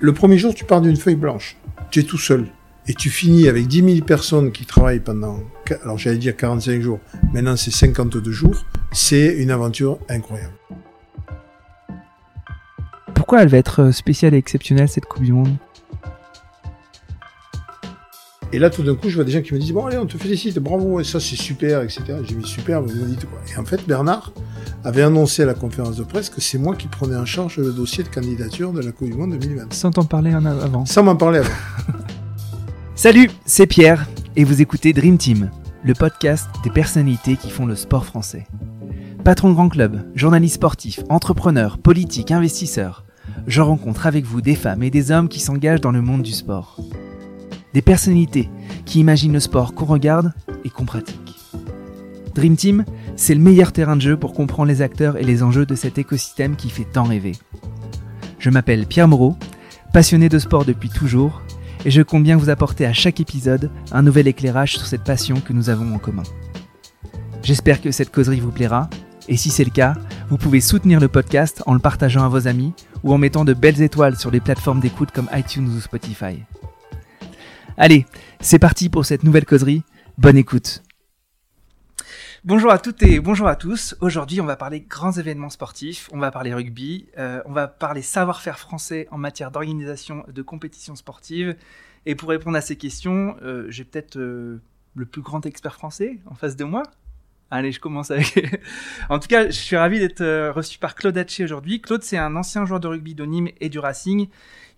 Le premier jour, tu pars d'une feuille blanche. Tu es tout seul. Et tu finis avec 10 000 personnes qui travaillent pendant, alors j'allais dire 45 jours, maintenant c'est 52 jours. C'est une aventure incroyable. Pourquoi elle va être spéciale et exceptionnelle cette Coupe du Monde? Et là, tout d'un coup, je vois des gens qui me disent, bon, allez, on te félicite, bravo, et ça, c'est super, etc. J'ai dit, super, vous me dites quoi? Et en fait, Bernard avait annoncé à la conférence de presse que c'est moi qui prenais en charge le dossier de candidature de la Coupe du Monde 2020. Sans t'en parler en avant. Sans m'en parler avant. Salut, c'est Pierre, et vous écoutez Dream Team, le podcast des personnalités qui font le sport français. Patron de grand club, journaliste sportif, entrepreneur, politique, investisseur, je rencontre avec vous des femmes et des hommes qui s'engagent dans le monde du sport des personnalités qui imaginent le sport qu'on regarde et qu'on pratique. Dream Team, c'est le meilleur terrain de jeu pour comprendre les acteurs et les enjeux de cet écosystème qui fait tant rêver. Je m'appelle Pierre Moreau, passionné de sport depuis toujours, et je compte bien vous apporter à chaque épisode un nouvel éclairage sur cette passion que nous avons en commun. J'espère que cette causerie vous plaira, et si c'est le cas, vous pouvez soutenir le podcast en le partageant à vos amis ou en mettant de belles étoiles sur les plateformes d'écoute comme iTunes ou Spotify. Allez, c'est parti pour cette nouvelle causerie. Bonne écoute. Bonjour à toutes et bonjour à tous. Aujourd'hui, on va parler grands événements sportifs, on va parler rugby, euh, on va parler savoir-faire français en matière d'organisation de compétitions sportives. Et pour répondre à ces questions, euh, j'ai peut-être euh, le plus grand expert français en face de moi. Allez, je commence avec. en tout cas, je suis ravi d'être reçu par Claude Hatché aujourd'hui. Claude, c'est un ancien joueur de rugby de Nîmes et du Racing.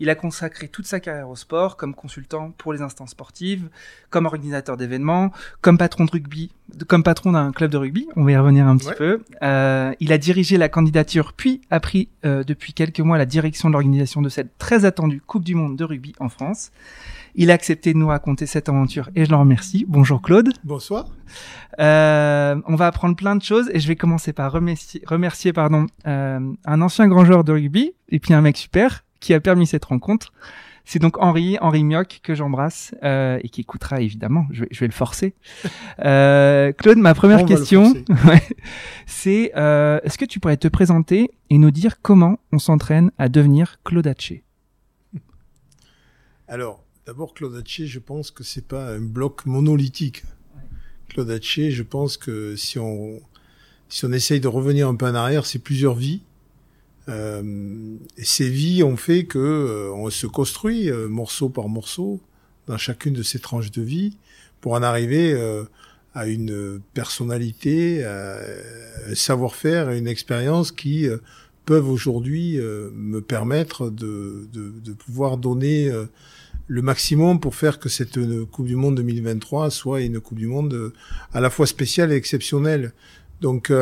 Il a consacré toute sa carrière au sport, comme consultant pour les instances sportives, comme organisateur d'événements, comme patron de rugby, comme patron d'un club de rugby. On va y revenir un petit peu. Euh, il a dirigé la candidature, puis a pris euh, depuis quelques mois la direction de l'organisation de cette très attendue Coupe du Monde de rugby en France. Il a accepté de nous raconter cette aventure et je l'en remercie. Bonjour Claude. Bonsoir. Euh, on va apprendre plein de choses et je vais commencer par remercier, remercier pardon, euh, un ancien grand joueur de rugby et puis un mec super, qui a permis cette rencontre. C'est donc Henri, Henri Mioc que j'embrasse euh, et qui écoutera évidemment. Je vais, je vais le forcer. Euh, Claude, ma première question, c'est euh, est-ce que tu pourrais te présenter et nous dire comment on s'entraîne à devenir Claude Hatché Alors, d'abord Claude Hatché, je pense que c'est pas un bloc monolithique. Claude Hatché, je pense que si on si on essaye de revenir un peu en arrière, c'est plusieurs vies ces vies ont fait que euh, on se construit euh, morceau par morceau dans chacune de ces tranches de vie pour en arriver à une personnalité, un savoir-faire et une expérience qui peuvent aujourd'hui me permettre de, de, de, pouvoir donner le maximum pour faire que cette Coupe du Monde 2023 soit une Coupe du Monde à la fois spéciale et exceptionnelle. Donc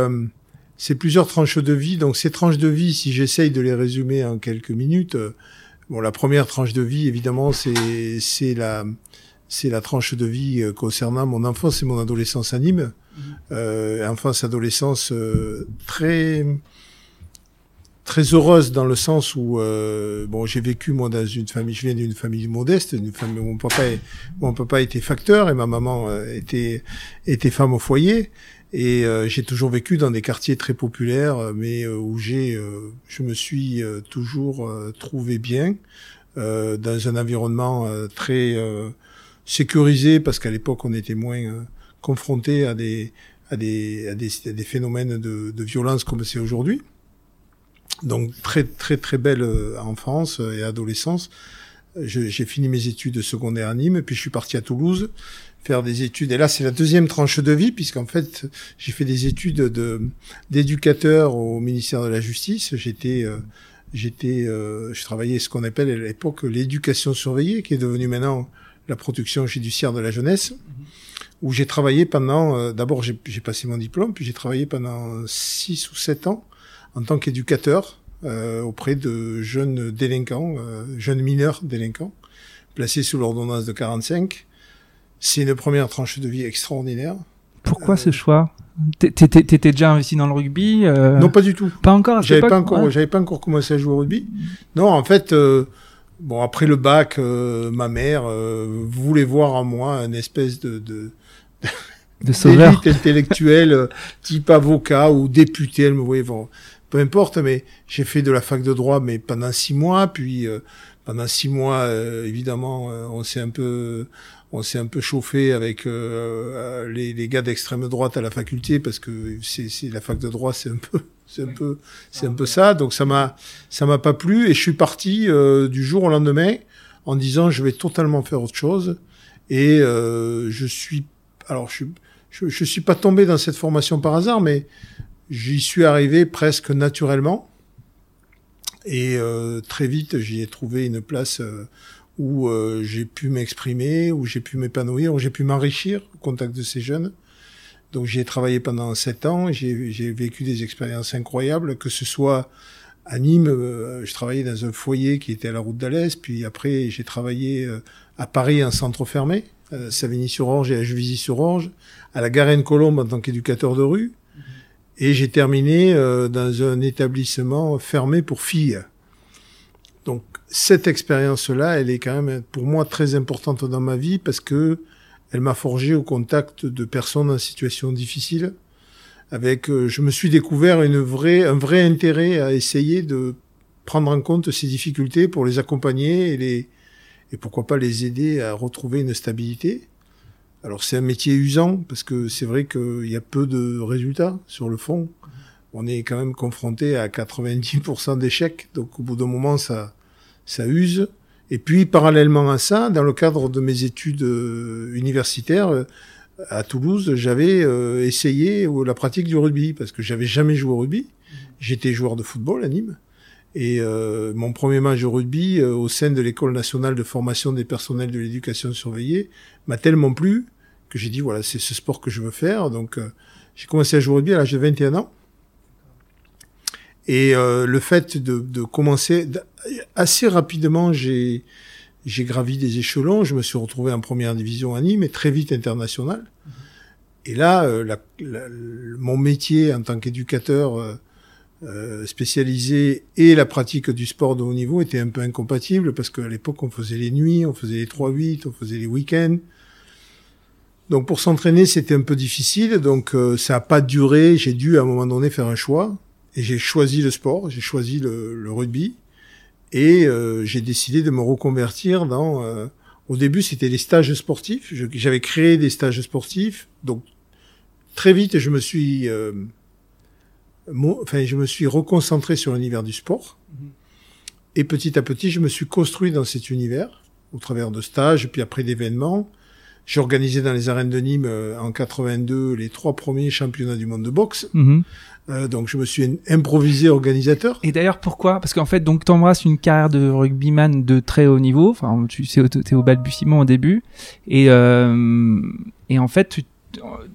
c'est plusieurs tranches de vie. Donc ces tranches de vie, si j'essaye de les résumer en quelques minutes, euh, bon, la première tranche de vie, évidemment, c'est c'est la c'est la tranche de vie euh, concernant mon enfance et mon adolescence à Nîmes, mmh. euh, enfance adolescence euh, très très heureuse dans le sens où bon j'ai vécu moi dans une famille je viens d'une famille modeste une famille où mon papa mon papa était facteur et ma maman était était femme au foyer et euh, j'ai toujours vécu dans des quartiers très populaires, euh, mais euh, où j'ai, je me suis toujours trouvé bien dans un environnement très sécurisé, parce qu'à l'époque on était moins confronté à des à des, à des, à des phénomènes de, de violence comme c'est aujourd'hui. Donc très très très belle enfance et adolescence. J'ai fini mes études secondaires à Nîmes, puis je suis parti à Toulouse faire des études. Et là, c'est la deuxième tranche de vie, puisqu'en fait, j'ai fait des études de d'éducateur au ministère de la Justice. J'étais euh, j'étais euh, je travaillais ce qu'on appelle à l'époque l'éducation surveillée, qui est devenue maintenant la protection judiciaire de la jeunesse, où j'ai travaillé pendant. Euh, d'abord, j'ai passé mon diplôme, puis j'ai travaillé pendant six ou sept ans en tant qu'éducateur auprès de jeunes délinquants, jeunes mineurs délinquants, placés sous l'ordonnance de 45 c'est une première tranche de vie extraordinaire. Pourquoi ce choix? T'étais déjà investi dans le rugby euh... Non, pas du tout. Pas encore. J'avais pas encore. J'avais pas encore commencé à jouer au rugby. Non, en fait, euh, bon après le bac, euh, ma mère euh, voulait voir en moi un espèce de de, de sauveur intellectuelle type avocat ou député. Elle me voyait peu importe, mais j'ai fait de la fac de droit, mais pendant six mois, puis euh, pendant six mois, euh, évidemment, euh, on s'est un peu, on s'est un peu chauffé avec les, les, gars d'extrême droite à la faculté, parce que c'est la fac de droit, c'est un peu, c'est un peu, c'est un peu ça. Donc ça m'a, ça m'a pas plu, et je suis parti du jour au lendemain en disant je vais totalement faire autre chose, et je suis, alors je suis je, je suis pas tombé dans cette formation par hasard, mais j'y suis arrivé presque naturellement. Et euh, très vite, j'y ai trouvé une place euh, où euh, j'ai pu m'exprimer, où j'ai pu m'épanouir, où j'ai pu m'enrichir au contact de ces jeunes. Donc j'y ai travaillé pendant sept ans, j'ai vécu des expériences incroyables, que ce soit à Nîmes, je travaillais dans un foyer qui était à la route d'Alès, puis après j'ai travaillé à Paris, un centre fermé, à Savigny-sur-Orge et à Juvisy-sur-Orge, à la Garenne-Colombe en tant qu'éducateur de rue, et j'ai terminé euh, dans un établissement fermé pour filles. Cette expérience-là, elle est quand même pour moi très importante dans ma vie parce que elle m'a forgé au contact de personnes en situation difficile. Avec, euh, je me suis découvert une vraie, un vrai intérêt à essayer de prendre en compte ces difficultés pour les accompagner et les, et pourquoi pas les aider à retrouver une stabilité. Alors c'est un métier usant parce que c'est vrai qu'il y a peu de résultats sur le fond. On est quand même confronté à 90% d'échecs, donc au bout d'un moment ça ça use. Et puis parallèlement à ça, dans le cadre de mes études euh, universitaires euh, à Toulouse, j'avais euh, essayé la pratique du rugby parce que j'avais jamais joué au rugby. J'étais joueur de football à Nîmes. Et mon premier match de rugby au sein de l'école nationale de formation des personnels de l'éducation surveillée m'a tellement plu que j'ai dit voilà c'est ce sport que je veux faire. Donc euh, j'ai commencé à jouer au rugby à l'âge de 21 ans. Et euh, le fait de, de commencer assez rapidement, j'ai j'ai gravi des échelons. Je me suis retrouvé en première division à Nîmes et très vite international. Et là, euh, la, mon métier en tant qu'éducateur euh, spécialisé et la pratique du sport de haut niveau étaient un peu incompatibles parce qu'à l'époque, on faisait les nuits, on faisait les 3-8, on faisait les week-ends. Donc pour s'entraîner, c'était un peu difficile. Donc euh, ça n'a pas duré. J'ai dû à un moment donné faire un choix. Et j'ai choisi le sport, j'ai choisi le, rugby. Et euh, j'ai décidé de me reconvertir dans... Euh, au début, c'était les stages sportifs. J'avais créé des stages sportifs. Donc très vite, je me suis... enfin, je me suis reconcentré sur l'univers du sport. Et petit à petit, je me suis construit dans cet univers au travers de stages, puis après d'événements. J'ai organisé dans les arènes de Nîmes euh, en 82 les trois premiers championnats du monde de boxe. Mhm. Euh, donc je me suis improvisé organisateur. Et d'ailleurs pourquoi? Parce qu'en fait donc t'embrasses une carrière de rugbyman de très haut niveau. Enfin tu sais t'es au balbutiement au début et euh, et en fait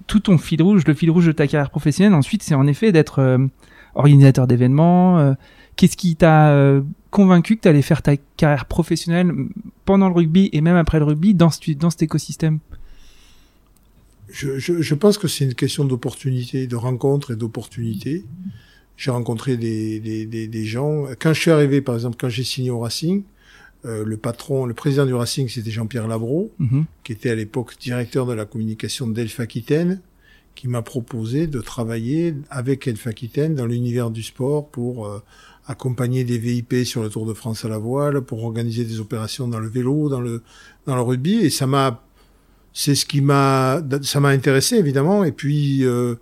tout ton fil rouge, le fil rouge de ta carrière professionnelle ensuite c'est en effet d'être euh, organisateur d'événements. Euh, qu'est-ce qui t'a convaincu que tu allais faire ta carrière professionnelle pendant le rugby et même après le rugby dans, dans cet écosystème? Je, je, je, pense que c'est une question d'opportunité, de rencontre et d'opportunité. J'ai rencontré des, des, des, des, gens. Quand je suis arrivé, par exemple, quand j'ai signé au Racing, euh, le patron, le président du Racing, c'était Jean-Pierre Labro, mhm. qui était à l'époque directeur de la communication d'Elf Aquitaine, qui m'a proposé de travailler avec Elf Aquitaine dans l'univers du sport pour euh, accompagner des VIP sur le Tour de France à la voile, pour organiser des opérations dans le vélo, dans le dans le rugby, et ça m'a, c'est ce qui m'a, ça m'a intéressé évidemment, et puis euh,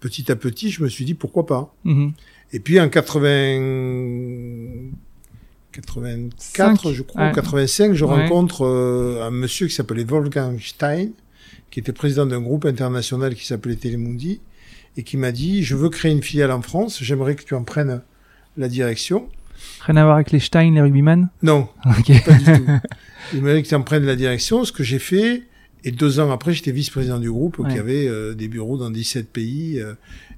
petit à petit, je me suis dit pourquoi pas. Mm-hmm. Et puis en 80 84, je crois, 85, je rencontre euh, un monsieur qui s'appelait Wolfgang Stein, qui était président d'un groupe international qui s'appelait Telemundi, et qui m'a dit, je veux créer une filiale en France, j'aimerais que tu en prennes la direction. Rien à voir avec les Stein, les rugbyman Non, pas du tout. Il m'a dit que tu en prennes la direction, ce que j'ai fait. Et deux ans après, j'étais vice-président du groupe qui avait euh, des bureaux dans 17 pays. Euh,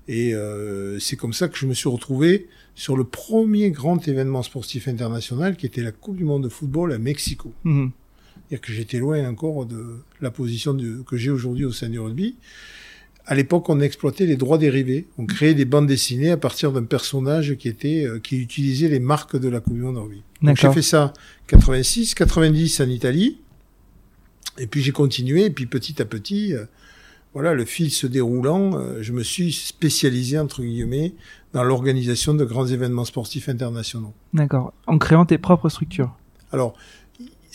et euh, c'est comme ça que je me suis retrouvé sur le premier grand événement sportif international qui était la Coupe du Monde de football à Mexico. Mhm. C'est-à-dire que j'étais loin encore de la position que j'ai aujourd'hui au sein du rugby à l'époque, on exploitait les droits dérivés. On créait des bandes dessinées à partir d'un personnage qui était euh, qui utilisait les marques de la d'Orbi. Donc j'ai fait ça 86, 90 en Italie, et puis j'ai continué. Et puis petit à petit, euh, voilà, le fil se déroulant, euh, je me suis spécialisé entre guillemets dans l'organisation de grands événements sportifs internationaux. D'accord. En créant tes propres structures. Alors,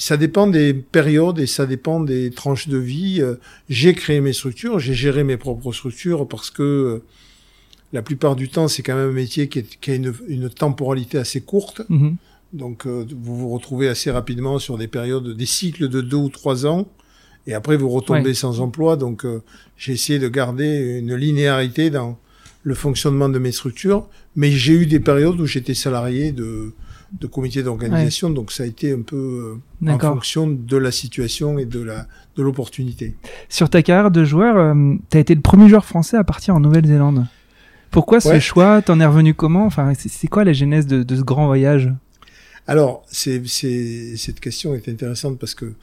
ça dépend des périodes et ça dépend des tranches de vie. Euh, j'ai créé mes structures, j'ai géré mes propres structures parce que euh, la plupart du temps, c'est quand même un métier qui, a une, temporalité assez courte. Mhm. Donc, vous vous retrouvez assez rapidement sur des périodes, des cycles de deux ou trois ans et après vous retombez sans emploi. Donc euh, j'ai essayé de garder une linéarité dans le fonctionnement de mes structures, mais j'ai eu des périodes où j'étais salarié de, de comité d'organisation, donc ça a été un peu euh, en fonction de la situation et de la de l'opportunité. Sur ta carrière de joueur, euh, tu as été le premier joueur français à partir en Nouvelle-Zélande. Pourquoi ce choix? T'en es revenu comment? Enfin, c'est quoi la genèse de, de ce grand voyage? Alors, c'est cette question est intéressante parce que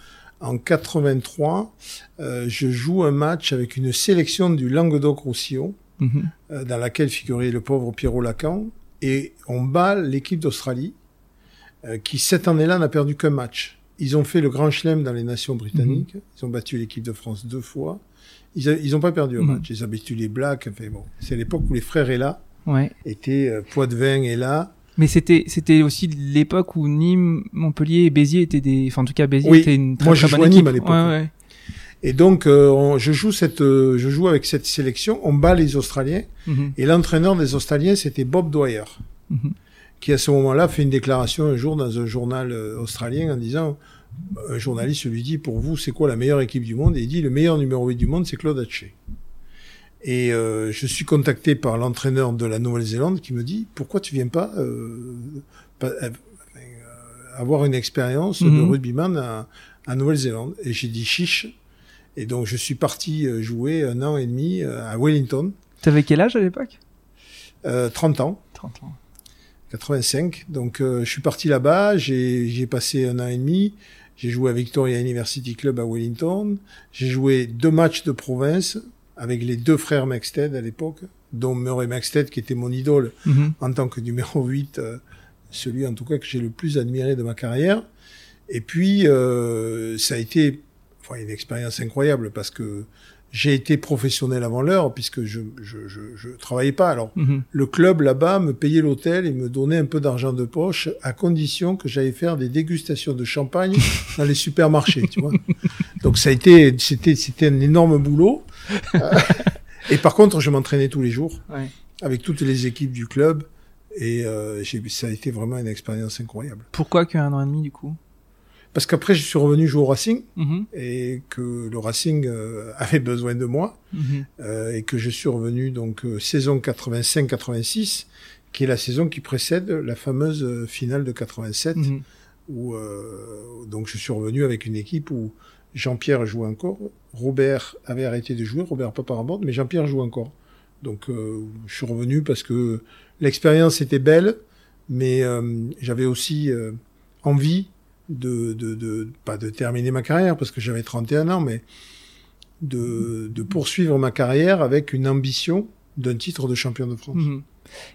en 83, euh, je joue un match avec une sélection du Languedoc-Roussillon, mhm. euh, dans laquelle figurait le pauvre Pierrot Lacan, et on bat l'équipe d'Australie, qui cette année-là n'a perdu qu'un match. Ils ont fait le Grand Chelem dans les nations britanniques, mhm. ils ont battu l'équipe de France deux fois, ils n'ont pas perdu un mhm. match, ils ont battu les Blacks, enfin bon, c'est l'époque où les frères Ella ouais. étaient euh, Poitvin et là, mais c'était c'était aussi l'époque où Nîmes, Montpellier et Béziers étaient des, enfin en tout cas Béziers était une très, moi, je bonne équipe. Nîmes à l'époque. Ouais, ouais. Et donc euh, je joue cette, euh, je joue avec cette sélection. On bat les Australiens mhm. et l'entraîneur des Australiens c'était Bob Dwyer. Qui à ce moment-là fait une déclaration un jour dans un journal euh, australien en disant un journaliste lui dit pour vous c'est quoi la meilleure équipe du monde? Et il dit le meilleur numéro 8 du monde c'est Claude Haché. Et euh, je suis contacté par l'entraîneur de la Nouvelle-Zélande qui me dit pourquoi tu viens pas, euh, euh, avoir une expérience de mhm. rugbyman à, à Nouvelle-Zélande? Et j'ai dit chiche. Et donc je suis parti jouer un an et demi à Wellington. Tu avais quel âge à l'époque? 30 ans. 30 ans. 85. Donc je suis parti là-bas, j'ai passé un an et demi. J'ai joué à Victoria University Club à Wellington. J'ai joué deux matchs de province avec les deux frères Maxted à l'époque, dont Murray Maxted qui était mon idole mhm. en tant que numéro 8, euh, celui en tout cas que j'ai le plus admiré de ma carrière. Et puis, euh, ça a été enfin, une expérience incroyable parce que j'ai été professionnel avant l'heure puisque je, je, je, je, travaillais pas. Alors, mhm. le club là-bas me payait l'hôtel et me donnait un peu d'argent de poche à condition que j'aille faire des dégustations de champagne dans les supermarchés, tu vois. Donc ça a été, c'était, c'était un énorme boulot. et par contre, je m'entraînais tous les jours avec toutes les équipes du club et euh, ça a été vraiment une expérience incroyable. Pourquoi qu'un an et demi du coup? Parce qu'après, je suis revenu jouer au Racing mhm. et que le Racing euh, avait besoin de moi mhm. euh, et que je suis revenu donc euh, saison 85-86, qui est la saison qui précède la fameuse finale de 87, mhm. où donc je suis revenu avec une équipe où Jean-Pierre jouait encore, Robert avait arrêté de jouer, Robert Paparaborde, mais Jean-Pierre joue encore. Donc je suis revenu parce que l'expérience était belle, mais j'avais aussi envie de, de, de, pas de terminer ma carrière parce que j'avais 31 ans, mais de, de poursuivre ma carrière avec une ambition d'un titre de champion de France. Mhm.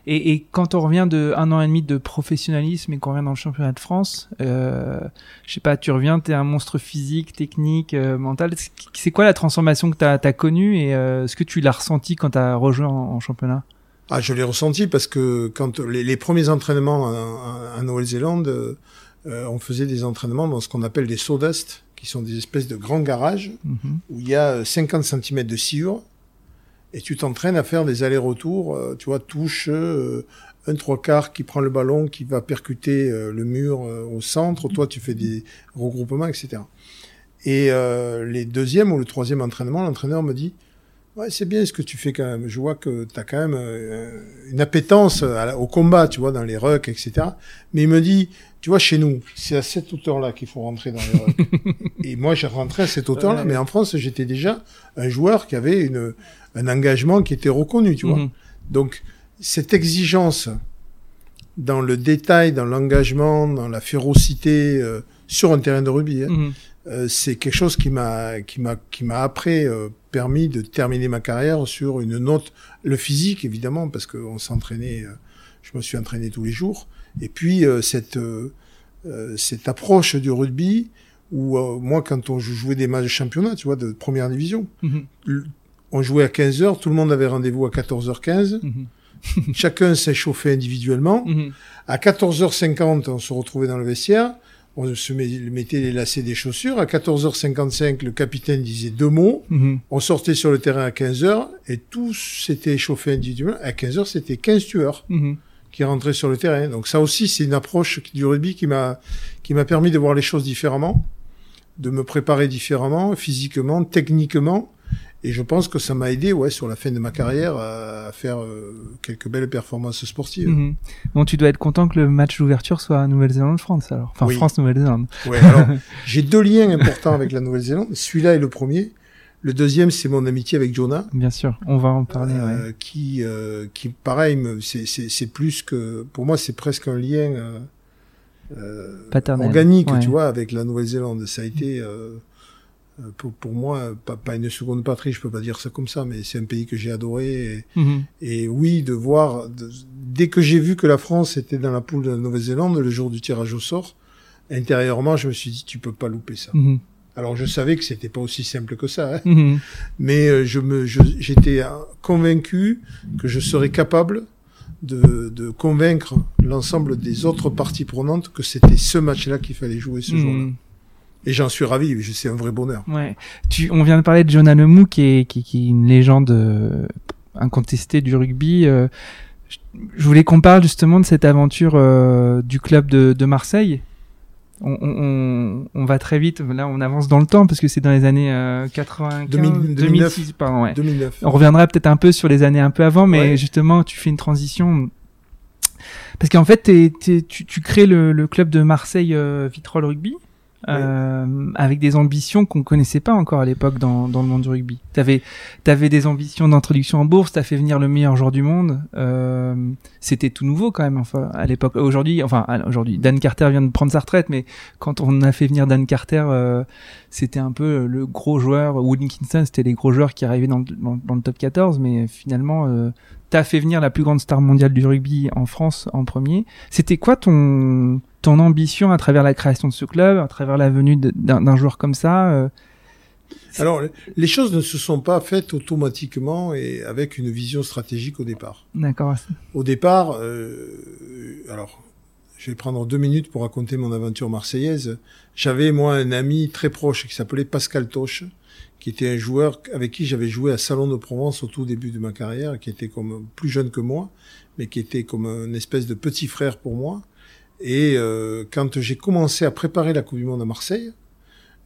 Et, et, quand on revient de un an et demi de professionnalisme et qu'on revient dans le championnat de France, euh, je sais pas, tu reviens, t'es un monstre physique, technique, euh, mental. C'est quoi la transformation que t'as as connue et euh, est-ce que tu l'as ressenti quand t'as rejoint en, championnat? Ah, je l'ai ressenti parce que quand les, les premiers entraînements en, Nouvelle-Zélande, euh, euh, on faisait des entraînements dans ce qu'on appelle des sawdust, qui sont des espèces de grands garages mhm. où il y a 50 euh, cm de sciure et tu t'entraînes à faire des allers-retours, euh, tu vois, touche, un trois quarts qui prend le ballon, qui va percuter le mur au centre, toi tu fais des regroupements, etc. Et les deuxièmes ou le troisième entraînement, l'entraîneur me dit, ouais c'est bien ce que tu fais quand même, je vois que tu as quand même une appétence au combat, tu vois, dans les rucks, etc. Mais il me dit, tu vois, chez nous, c'est à cette hauteur-là qu'il faut rentrer dans les et moi, j'ai rentré à cette hauteur-là, mais en France, j'étais déjà un joueur qui avait une, un engagement qui était reconnu, tu vois. Mhm. Donc, cette exigence dans le détail, dans l'engagement, dans la férocité euh, sur un terrain de rugby, hein, mhm. euh, c'est quelque chose qui m'a qui m'a qui m'a après euh, permis de terminer ma carrière sur une note le physique évidemment parce qu'on s'entraînait je me suis entraîné tous les jours et puis euh, cette euh, euh, cette approche du rugby où moi quand on jouait des matchs de championnat, tu vois, de première division, mhm. on jouait à 15h, tout le monde avait rendez-vous à 14h15. Mhm. Chacun s'est chauffé individuellement. Mhm. À 14h50, on se retrouvait dans le vestiaire. On se met- mettait les lacets des chaussures. À 14h55, le capitaine disait deux mots. On sortait sur le terrain à 15h et tous s'étaient chauffés individuellement. À 15h, c'était 15 tueurs. Qui rentraient sur le terrain. Donc ça aussi, c'est une approche du rugby qui m'a qui m'a permis de voir les choses différemment, de me préparer différemment, physiquement, techniquement. Et je pense que ça m'a aidé, ouais, sur la fin de ma carrière, à, faire euh, quelques belles performances sportives. Mhm. Bon, tu dois être content que le match d'ouverture soit Nouvelle-Zélande-France alors. Enfin, Oui. France-Nouvelle-Zélande. Ouais, alors, j'ai deux liens importants avec la Nouvelle-Zélande. Celui-là est le premier. Le deuxième, c'est mon amitié avec Jonah. Bien sûr, on va en parler. euh, ouais. qui, euh, qui pareil, c'est- c'est c'est plus que, pour moi, c'est presque un lien euh, euh, organique, Ouais. tu vois, avec la Nouvelle-Zélande. Ça a été, euh, euh, pour, pour moi, pas, pas une seconde patrie, je peux pas dire ça comme ça, mais c'est un pays que j'ai adoré. Mhm. Et, et oui, de voir, de- dès que j'ai vu que la France était dans la poule de la Nouvelle-Zélande, le jour du tirage au sort, intérieurement, je me suis dit, tu peux pas louper ça. Mhm. Alors, je savais que c'était pas aussi simple que ça, hein. Mhm. mais euh, je me, je- j'étais euh, convaincu que je serais capable de, de convaincre l'ensemble des autres parties prenantes que c'était ce match-là qu'il fallait jouer ce jour-là. Mhm. Et j'en suis ravi, je- c'est un vrai bonheur. Ouais. Tu, on vient de parler de Jonah Lemou, qui est, qui, qui est une légende euh, incontestée du rugby. euh, je, je voulais qu'on parle justement de cette aventure euh, du club de, de Marseille. On, on, va très vite, là on avance dans le temps parce que c'est dans les années euh, 95, 2000, 2006, pardon, ouais. 2009. On reviendra peut-être un peu sur les années un peu avant, mais Ouais. justement, tu fais une transition. Parce qu'en fait, t'es- t'es- tu, tu crées le, le club de Marseille euh, Vitrolles Rugby euh, avec des ambitions qu'on connaissait pas encore à l'époque dans, dans le monde du rugby. T'avais avais des ambitions d'introduction en bourse, t'as fait venir le meilleur joueur du monde. Euh, C'était tout nouveau quand même. Enfin, à l'époque, aujourd'hui, enfin aujourd'hui, Dan Carter vient de prendre sa retraite, mais quand on a fait venir Dan Carter, euh, c'était un peu le gros joueur. Woody Kingston, c'était les gros joueurs qui arrivaient dans le, dans le top 14, mais finalement, euh, t'as fait venir la plus grande star mondiale du rugby en France en premier. C'était quoi ton ton ambition à travers la création de ce club, à travers la venue d'un joueur comme ça euh, Alors, les choses ne se sont pas faites automatiquement et avec une vision stratégique au départ. D'accord. Au départ, euh, alors, je vais prendre deux minutes pour raconter mon aventure marseillaise. J'avais, moi, un ami très proche qui s'appelait Pascal Toche, qui était un joueur avec qui j'avais joué à Salon de Provence au tout début de ma carrière, qui était comme plus jeune que moi, mais qui était comme une espèce de petit frère pour moi. Et euh, quand j'ai commencé à préparer la Coupe du Monde à Marseille,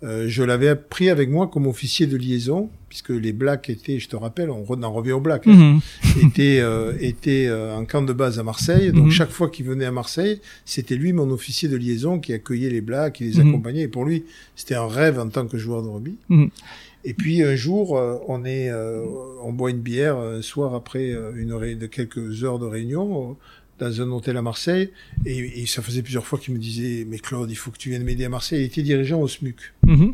euh, je l'avais pris avec moi comme officier de liaison, puisque les Blacks étaient, je te rappelle, on en revient aux Blacks, hein, Mhm. était euh, était euh, en camp de base à Marseille. Donc Mhm. chaque fois qu'il venait à Marseille, c'était lui mon officier de liaison qui accueillait les Blacks, qui les Mhm. accompagnait. Et pour lui, c'était un rêve en tant que joueur de rugby. Et puis un jour, euh, on est, euh, on boit une bière un soir après euh, une de quelques heures de réunion euh, dans un hôtel à Marseille. Et, et ça faisait plusieurs fois qu'il me disait, mais Claude, il faut que tu viennes m'aider à Marseille. Il était dirigeant au SMUC Mhm.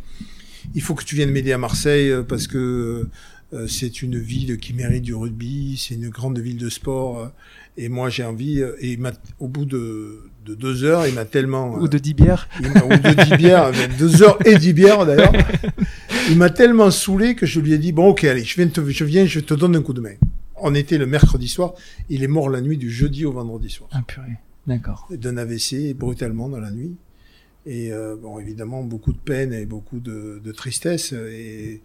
il faut que tu viennes m'aider à Marseille euh, parce que euh, c'est une ville qui mérite du rugby, c'est une grande ville de sport. euh, et moi, j'ai envie. euh, et il au bout de, de deux heures, il m'a tellement. Ou de 10 bières. il ou de dix bières, deux heures et dix bières d'ailleurs. Il m'a tellement saoulé que je lui ai dit bon, ok, allez, je viens, te, je viens, je te donne un coup de main. On était le mercredi soir. Il est mort la nuit du jeudi au vendredi soir Ah purée. D'accord. d'un AVC brutalement dans la nuit. Et euh, bon, évidemment, beaucoup de peine et beaucoup de, de tristesse. Et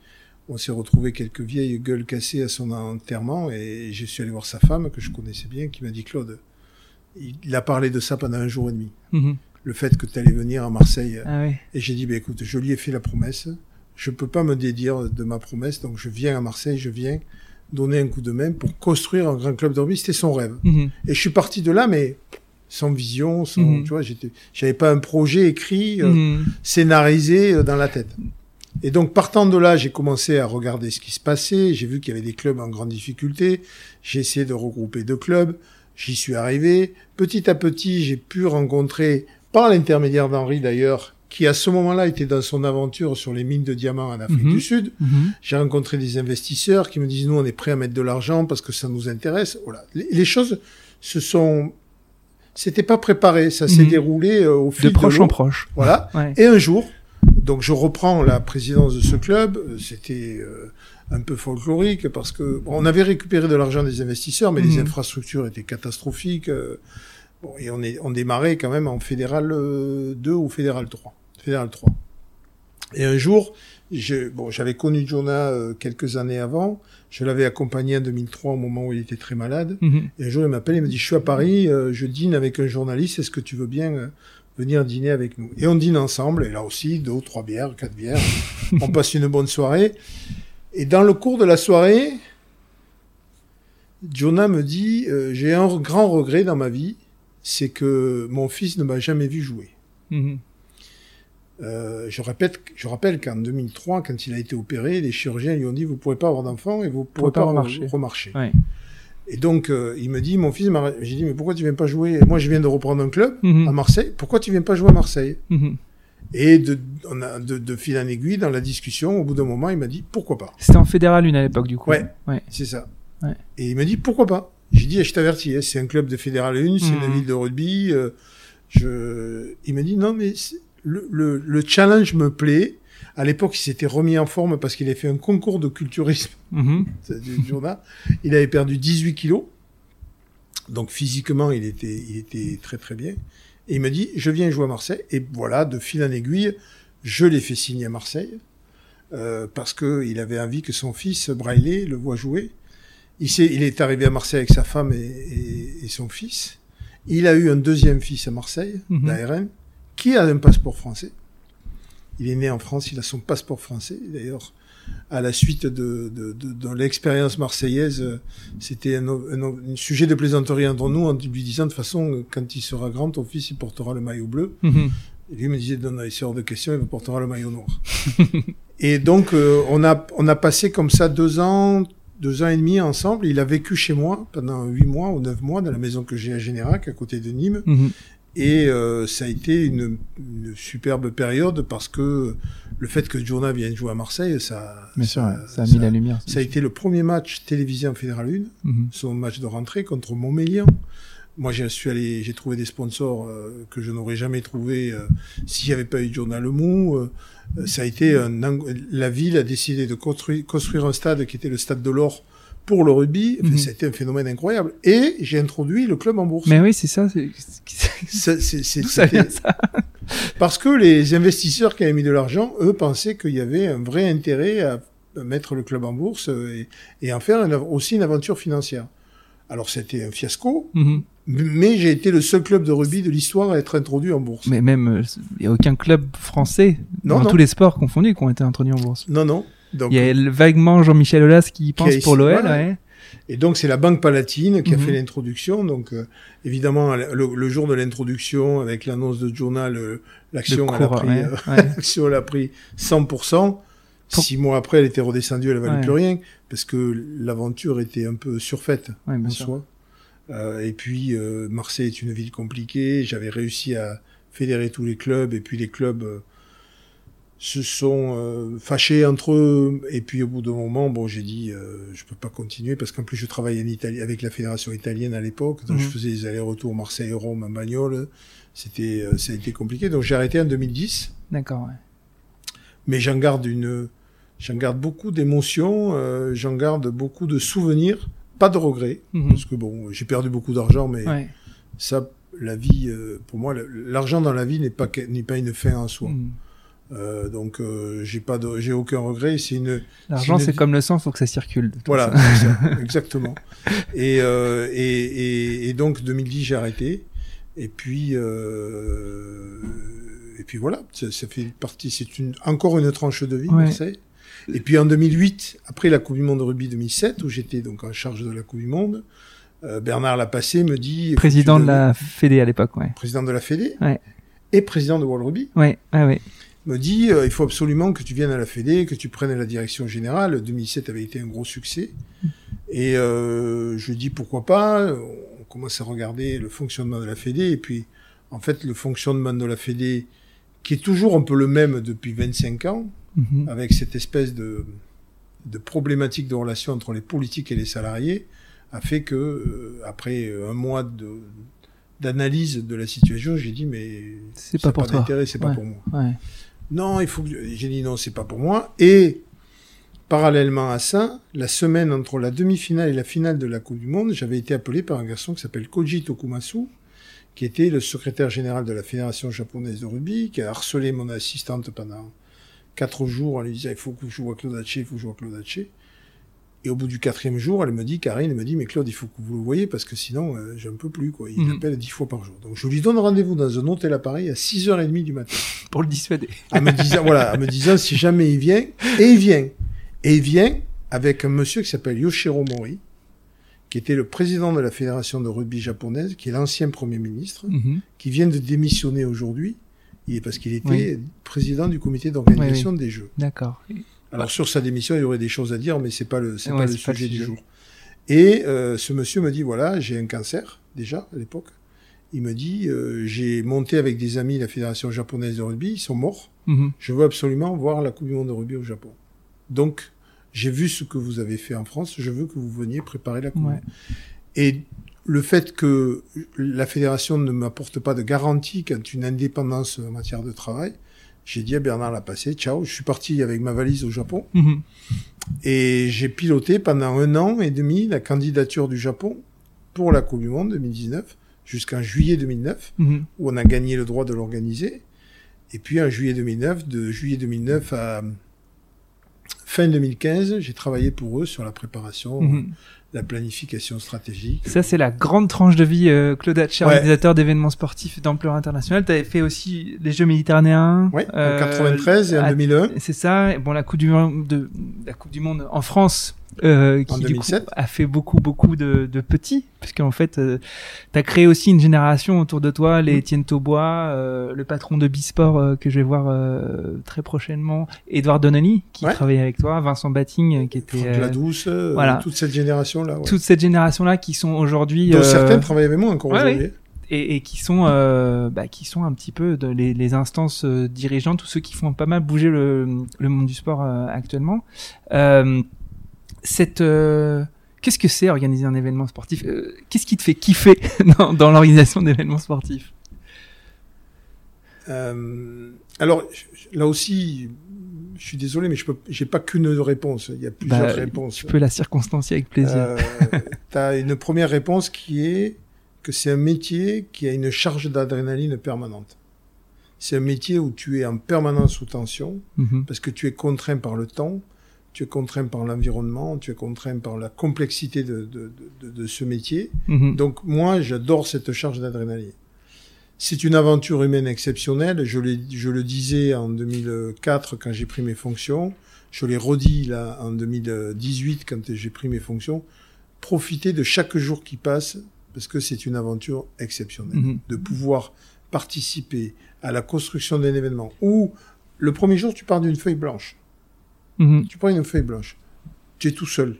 on s'est retrouvé quelques vieilles gueules cassées à son enterrement. Et je suis allé voir sa femme, que je connaissais bien, qui m'a dit Claude, il a parlé de ça pendant un jour et demi. Mhm. Le fait que tu allais venir à Marseille. Ah ouais. Et j'ai dit, bah, écoute, je lui ai fait la promesse. Je peux pas me dédire de ma promesse. Donc je viens à Marseille, je viens donner un coup de main pour construire un grand club de rugby. C'était son rêve. Mhm. Et je suis parti de là, mais sans vision, sans, Mhm. tu vois, j'étais, j'avais pas un projet écrit, euh, Mhm. scénarisé euh, dans la tête. Et donc, partant de là, j'ai commencé à regarder ce qui se passait. J'ai vu qu'il y avait des clubs en grande difficulté. J'ai essayé de regrouper deux clubs. J'y suis arrivé. Petit à petit, j'ai pu rencontrer, par l'intermédiaire d'Henri d'ailleurs, qui à ce moment-là était dans son aventure sur les mines de diamants en Afrique Mhm. du Sud. Mhm. J'ai rencontré des investisseurs qui me disent, nous, on est prêts à mettre de l'argent parce que ça nous intéresse. Voilà. Les, les choses se sont, c'était pas préparé. Ça s'est Mhm. déroulé euh, au fil De proche l'eau. en proche. Voilà. Ouais. Et un jour, donc je reprends la présidence de ce club. euh, C'était euh, un peu folklorique parce que bon, on avait récupéré de l'argent des investisseurs, mais les infrastructures étaient catastrophiques. euh, bon, et on, est, on démarrait quand même en fédéral euh, 2 ou fédéral 3. Fédéral 3. Et un jour, je- bon, j'avais connu Jonah euh, quelques années avant. Je l'avais accompagné en 2003 au moment où il était très malade. Mhm. Et un jour, il m'appelle, il me dit, je suis à Paris, euh, je dîne avec un journaliste, est-ce que tu veux bien euh, venir dîner avec nous? Et on dîne ensemble, et là aussi, deux, trois bières, quatre bières. on passe une bonne soirée. Et dans le cours de la soirée, Jonah me dit, euh, j'ai un grand regret dans ma vie, c'est que mon fils ne m'a jamais vu jouer. Mhm. Euh, je, répète, je rappelle qu'en 2003, quand il a été opéré, les chirurgiens lui ont dit, vous ne pourrez pas avoir d'enfant et vous ne pourrez pas pas, remarcher. remarcher. remarcher. Ouais. Et donc, euh, il me dit, mon fils, j'ai dit, mais pourquoi tu viens pas jouer? Moi, je viens de reprendre un club Mhm. à Marseille. Pourquoi tu viens pas jouer à Marseille? Mhm. Et de, on a, de, de fil en aiguille, dans la discussion, au bout d'un moment, il m'a dit, pourquoi pas? C'était en fédéral une à l'époque du coup. Ouais. Ouais. C'est ça. Ouais. Et il me dit, pourquoi pas? J'ai dit, je t'avertis, hein, c'est un club de fédéral 1, c'est Mhm. une ville de rugby. euh, je... Il me dit, non, mais le, le, le challenge me plaît. À l'époque, il s'était remis en forme parce qu'il avait fait un concours de culturisme Mhm. du journal. Il avait perdu 18 kilos. Donc physiquement, il était, il était très très bien. Et il me dit, je viens jouer à Marseille. Et voilà, de fil en aiguille, je l'ai fait signer à Marseille. euh, parce que il avait envie que son fils, Braille, le voit jouer. Il, s'est- il est arrivé à Marseille avec sa femme et, et- et son fils. Il a eu un deuxième fils à Marseille, d'ARN, qui a un passeport français. Il est né en France, il a son passeport français. D'ailleurs, à la suite de, de, de, de l'expérience marseillaise, c'était un, un- un sujet de plaisanterie entre nous en lui disant de toute façon, quand il sera grand, ton fils, il portera le maillot bleu. Mhm. Et lui me disait, non, non, c'est hors de question, il portera le maillot noir. et donc, euh, on, a, on a passé comme ça deux ans, deux ans et demi ensemble. Il a vécu chez moi pendant huit mois ou neuf mois dans la maison que j'ai à Générac, à côté de Nîmes. Mhm. Et euh, ça a été une, une superbe période parce que le fait que Jonah vienne jouer à Marseille, ça, sûr, ça, ça a mis la lumière. ça a été le premier match télévisé en Fédéral 1 Mhm. son match de rentrée contre Montmélian. Moi, j'ai suis allé, j'ai trouvé des sponsors euh, que je n'aurais jamais trouvé euh, s'il n'y avait pas eu Jonah Lemou. Euh, ça a été un, la ville a décidé de construire, construire un stade qui était le stade de l'Or pour le rugby. Ça a été un phénomène incroyable. Et j'ai introduit le club en bourse. Mais oui, c'est ça. c'est- c'était- parce que les investisseurs qui avaient mis de l'argent, eux, pensaient qu'il y avait un vrai intérêt à mettre le club en bourse euh, et, et en faire une aussi une aventure financière. Alors c'était un fiasco, Mhm. Mais j'ai été le seul club de rugby de l'histoire à être introduit en bourse. Mais même, il n'y a aucun club français Non, dans non. tous les sports confondus qui ont été introduits en bourse. Non, non. Donc, Il y a le- vaguement Jean-Michel Aulas qui pense pour l'OL, voilà. ouais. Et donc c'est la Banque Palatine qui a Mhm. fait l'introduction. Donc euh, évidemment le, le jour de l'introduction, avec l'annonce de journal, euh, l'action elle a pris, ouais, euh, ouais. l'action elle a pris 100%. Pour- Six mois après, elle était redescendue, elle valait plus rien parce que l'aventure était un peu surfaite en sûr. soi. Euh, et puis euh, Marseille est une ville compliquée. J'avais réussi à fédérer tous les clubs et puis les clubs euh, se sont euh, fâchés entre eux. Et puis au bout d'un moment, bon, j'ai dit, euh, je peux pas continuer parce qu'en plus je travaillais en Italie avec la fédération italienne à l'époque, donc Mhm. je faisais des allers-retours Marseille-Rome en bagnole. C'était, euh, ça a été compliqué. Donc j'ai arrêté en 2010, D'accord, ouais. mais j'en garde une, j'en garde beaucoup d'émotions, euh, j'en garde beaucoup de souvenirs, pas de regrets, Mhm. parce que bon, j'ai perdu beaucoup d'argent, mais Ouais. ça, la vie, euh, pour moi, l'argent dans la vie n'est pas n'est pas une fin en soi. Mhm. Euh, donc euh, j'ai pas j'ai aucun regret. C'est une, L'argent, C'est une- comme le sang, faut que ça circule. voilà, ça, exactement. Et, et, et, et donc 2010 j'ai arrêté. Et puis et puis voilà, ça, ça fait partie. C'est une encore une tranche de vie, Ouais. Marseille. Et puis en 2008, après la Coupe du Monde de rugby 2007, où j'étais donc en charge de la Coupe du Monde, euh, Bernard Lapassé me dit Président de la Fédé à l'époque, ouais. président de la Fédé Ouais. et président de World Rugby. Ouais, ah ouais. me dit euh, il faut absolument que tu viennes à la Fédé, que tu prennes la direction générale. 2007 avait été un gros succès. Et euh, je dis pourquoi pas? On commence à regarder le fonctionnement de la Fédé. Et puis, en fait, le fonctionnement de la Fédé, qui est toujours un peu le même depuis 25 ans, Mhm. avec cette espèce de, de problématique de relation entre les politiques et les salariés, a fait que, euh, après un mois de d'analyse de la situation, j'ai dit mais C'est pas pour toi. c'est pas Ouais. pour moi. Ouais. Non, il faut que... J'ai dit non, c'est pas pour moi. Et parallèlement à ça, la semaine entre la demi-finale et la finale de la Coupe du Monde, j'avais été appelé par un garçon qui s'appelle Koji Tokumasu, qui était le secrétaire général de la Fédération japonaise de rugby, qui a harcelé mon assistante pendant quatre jours en lui disant il faut que je vois Claude Haché, il faut que je vois Claude Haché. Et au bout du quatrième jour, elle me dit, Karine, elle me dit, mais Claude, il faut que vous le voyez parce que sinon, euh, j'en peux plus, quoi. Il Mhm. m'appelle dix fois par jour. Donc, je lui donne rendez-vous dans un hôtel à Paris à 6h30 du matin. Pour le dissuader. En me disant, voilà, en me disant si jamais il vient. Et il vient. Et il vient avec un monsieur qui s'appelle Yoshiro Mori, qui était le président de la fédération de rugby japonaise, qui est l'ancien premier ministre, Mhm. qui vient de démissionner aujourd'hui. Est parce qu'il était président du comité d'organisation des Jeux. D'accord. Alors sur sa démission, il y aurait des choses à dire, mais c'est pas le c'est Ouais, pas le c'est pas le sujet du jour. Et euh, ce monsieur me dit voilà, j'ai un cancer déjà à l'époque. Il me dit euh, j'ai monté avec des amis la fédération japonaise de rugby, ils sont morts. Mhm. Je veux absolument voir la Coupe du monde de rugby au Japon. Donc j'ai vu ce que vous avez fait en France, je veux que vous veniez préparer la Coupe. du Ouais. Et le fait que la fédération ne m'apporte pas de garantie quant à une indépendance en matière de travail, j'ai dit à Bernard Lapassé, ciao, je suis parti avec ma valise au Japon. Mhm. Et j'ai piloté pendant un an et demi la candidature du Japon pour la Coupe du Monde 2019 jusqu'en juillet 2009 Mhm. où on a gagné le droit de l'organiser. Et puis en juillet 2009, de juillet 2009 à fin 2015, j'ai travaillé pour eux sur la préparation, Mhm. La planification stratégique. Ça, c'est la grande tranche de vie, euh, Claude Hatcher, Ouais. organisateur d'événements sportifs d'ampleur internationale. Tu avais fait aussi les Jeux méditerranéens. Oui, euh, en 93 et en à- 2001. C'est ça. Et bon, la Coupe du Monde, de, la coupe du Monde en France, euh, qui En du coup, 2007. a fait beaucoup, beaucoup de, de petits, puisqu'en fait, euh, tu as créé aussi une génération autour de toi, les Mm. Étienne Taubois, euh, le patron de Bisport euh, que je vais voir euh, très prochainement, Edouard Donnelly, qui Ouais. travaillait avec toi, Vincent Batting, euh, qui était... Euh, Ladouce, euh, voilà. toute cette génération-là. Ouais. toute cette génération-là qui sont aujourd'hui... Dont euh, certains travaillent avec moi encore ouais, aujourd'hui. et, et qui sont euh, bah, qui sont un petit peu de, les, les instances euh, dirigeantes, tous ceux qui font pas mal bouger le, le monde du sport euh, actuellement. Cette qu'est-ce que c'est organiser un événement sportif? Qu'est-ce qui te fait kiffer dans, dans l'organisation d'événements sportifs? Alors, là aussi, je suis désolé, mais je peux, j'ai pas qu'une réponse. Il y a plusieurs Bah, réponses. Tu peux la circonstancier avec plaisir. Euh, tu as une première réponse qui est que c'est un métier qui a une charge d'adrénaline permanente. C'est un métier où tu es en permanence sous tension Mhm. parce que tu es contraint par le temps, tu es contraint par l'environnement, tu es contraint par la complexité de, de, de, de ce métier. Mhm. Donc moi, j'adore cette charge d'adrénaline. C'est une aventure humaine exceptionnelle. Je, le disais en 2004 quand j'ai pris mes fonctions. Je l'ai redit là en 2018 quand j'ai pris mes fonctions. Profitez de chaque jour qui passe parce que c'est une aventure exceptionnelle. Mhm. De pouvoir participer à la construction d'un événement où le premier jour tu pars d'une feuille blanche. Mhm. Tu prends une feuille blanche. Tu es tout seul.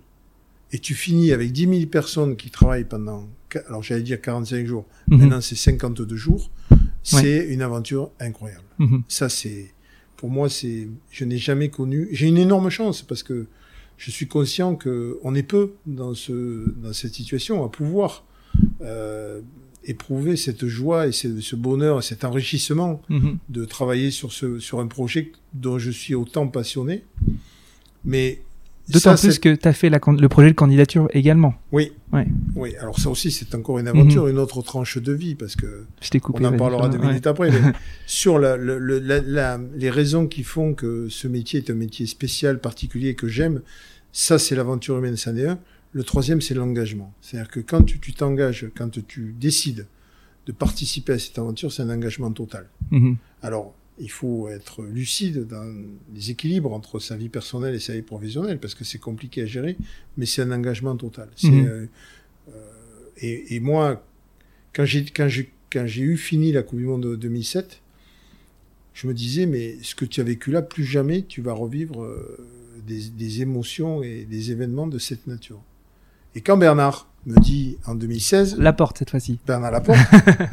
Et tu finis avec 10 000 personnes qui travaillent pendant, alors j'allais dire 45 jours, Mhm. maintenant c'est 52 jours. C'est une aventure incroyable. Mhm. Ça, c'est, pour moi, c'est, je n'ai jamais connu, j'ai une énorme chance parce que je suis conscient que on est peu dans ce, dans cette situation à pouvoir, euh, éprouver cette joie et ce, ce bonheur, cet enrichissement Mhm. de travailler sur ce sur un projet dont je suis autant passionné. Mais D'autant plus que tu as fait la, le projet de candidature également. oui, Ouais. oui. Alors ça aussi, c'est encore une aventure, une autre tranche de vie parce que Je t'ai coupé. on en parlera deux minutes après. Mais sur la, le- le- la- la- les raisons qui font que ce métier est un métier spécial, particulier que j'aime, ça c'est l'aventure humaine, ça en est un. Le troisième, c'est l'engagement. C'est-à-dire que quand tu tu t'engages, quand tu décides de participer à cette aventure, c'est un engagement total. Mhm. Alors, il faut être lucide dans les équilibres entre sa vie personnelle et sa vie professionnelle, parce que c'est compliqué à gérer, mais c'est un engagement total. Mhm. euh, euh, et, et moi, quand j'ai, quand, j'ai, quand j'ai eu fini la Coupe du Monde de 2007, je me disais, mais ce que tu as vécu là, plus jamais tu vas revivre euh, des, des émotions et des événements de cette nature. Et quand Bernard me dit en 2016, La porte cette fois-ci. Bernard Laporte,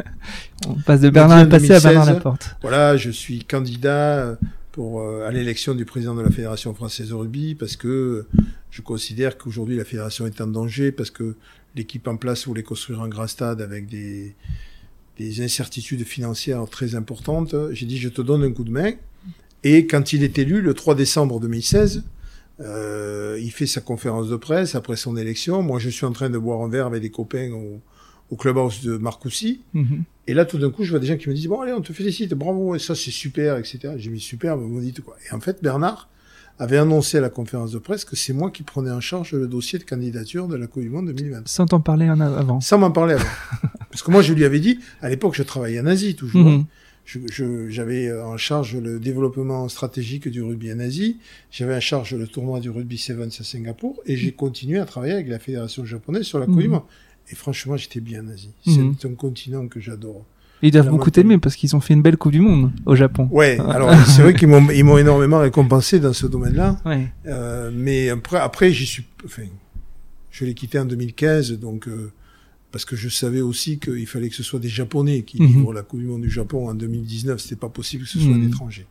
On passe de Bernard Passé à Bernard 2016, Laporte. voilà, je suis candidat euh, pour euh, à l'élection du président de la Fédération française de rugby parce que je considère qu'aujourd'hui la fédération est en danger parce que l'équipe en place voulait construire un grand stade avec des des incertitudes financières très importantes. J'ai dit je te donne un coup de main et quand il est élu le 3 décembre 2016, Euh, il fait sa conférence de presse après son élection. Moi, je suis en train de boire un verre avec des copains au, au clubhouse de Marcoussis. Mhm. Et là, tout d'un coup, je vois des gens qui me disent, bon, allez, on te félicite, bravo, et ça, c'est super, etc. J'ai mis super, mais vous dites quoi. Et en fait, Bernard avait annoncé à la conférence de presse que c'est moi qui prenais en charge le dossier de candidature de la Coupe du Monde 2020. Sans t'en parler en avant. Sans m'en parler avant. Parce que moi, je lui avais dit, à l'époque, je travaillais en Asie, toujours. Mhm. J'avais en charge le développement stratégique du rugby en Asie, j'avais en charge le tournoi du rugby sevens à Singapour, et j'ai continué à travailler avec la fédération japonaise sur la Coupe du Mhm. Monde. Et franchement, j'étais bien en Asie. Mhm. C'est un continent que j'adore. Ils doivent beaucoup t'aimer parce qu'ils ont fait une belle Coupe du Monde au Japon. Ouais, alors c'est vrai qu'ils m'ont ils m'ont énormément récompensé dans ce domaine-là, Ouais. euh, mais après après j'y suis, enfin, je l'ai quitté en 2015, donc euh, parce que je savais aussi qu'il fallait que ce soit des Japonais qui Mhm. livrent la Coupe du Monde du Japon en 2019, c'était pas possible que ce soit Mhm. un étranger.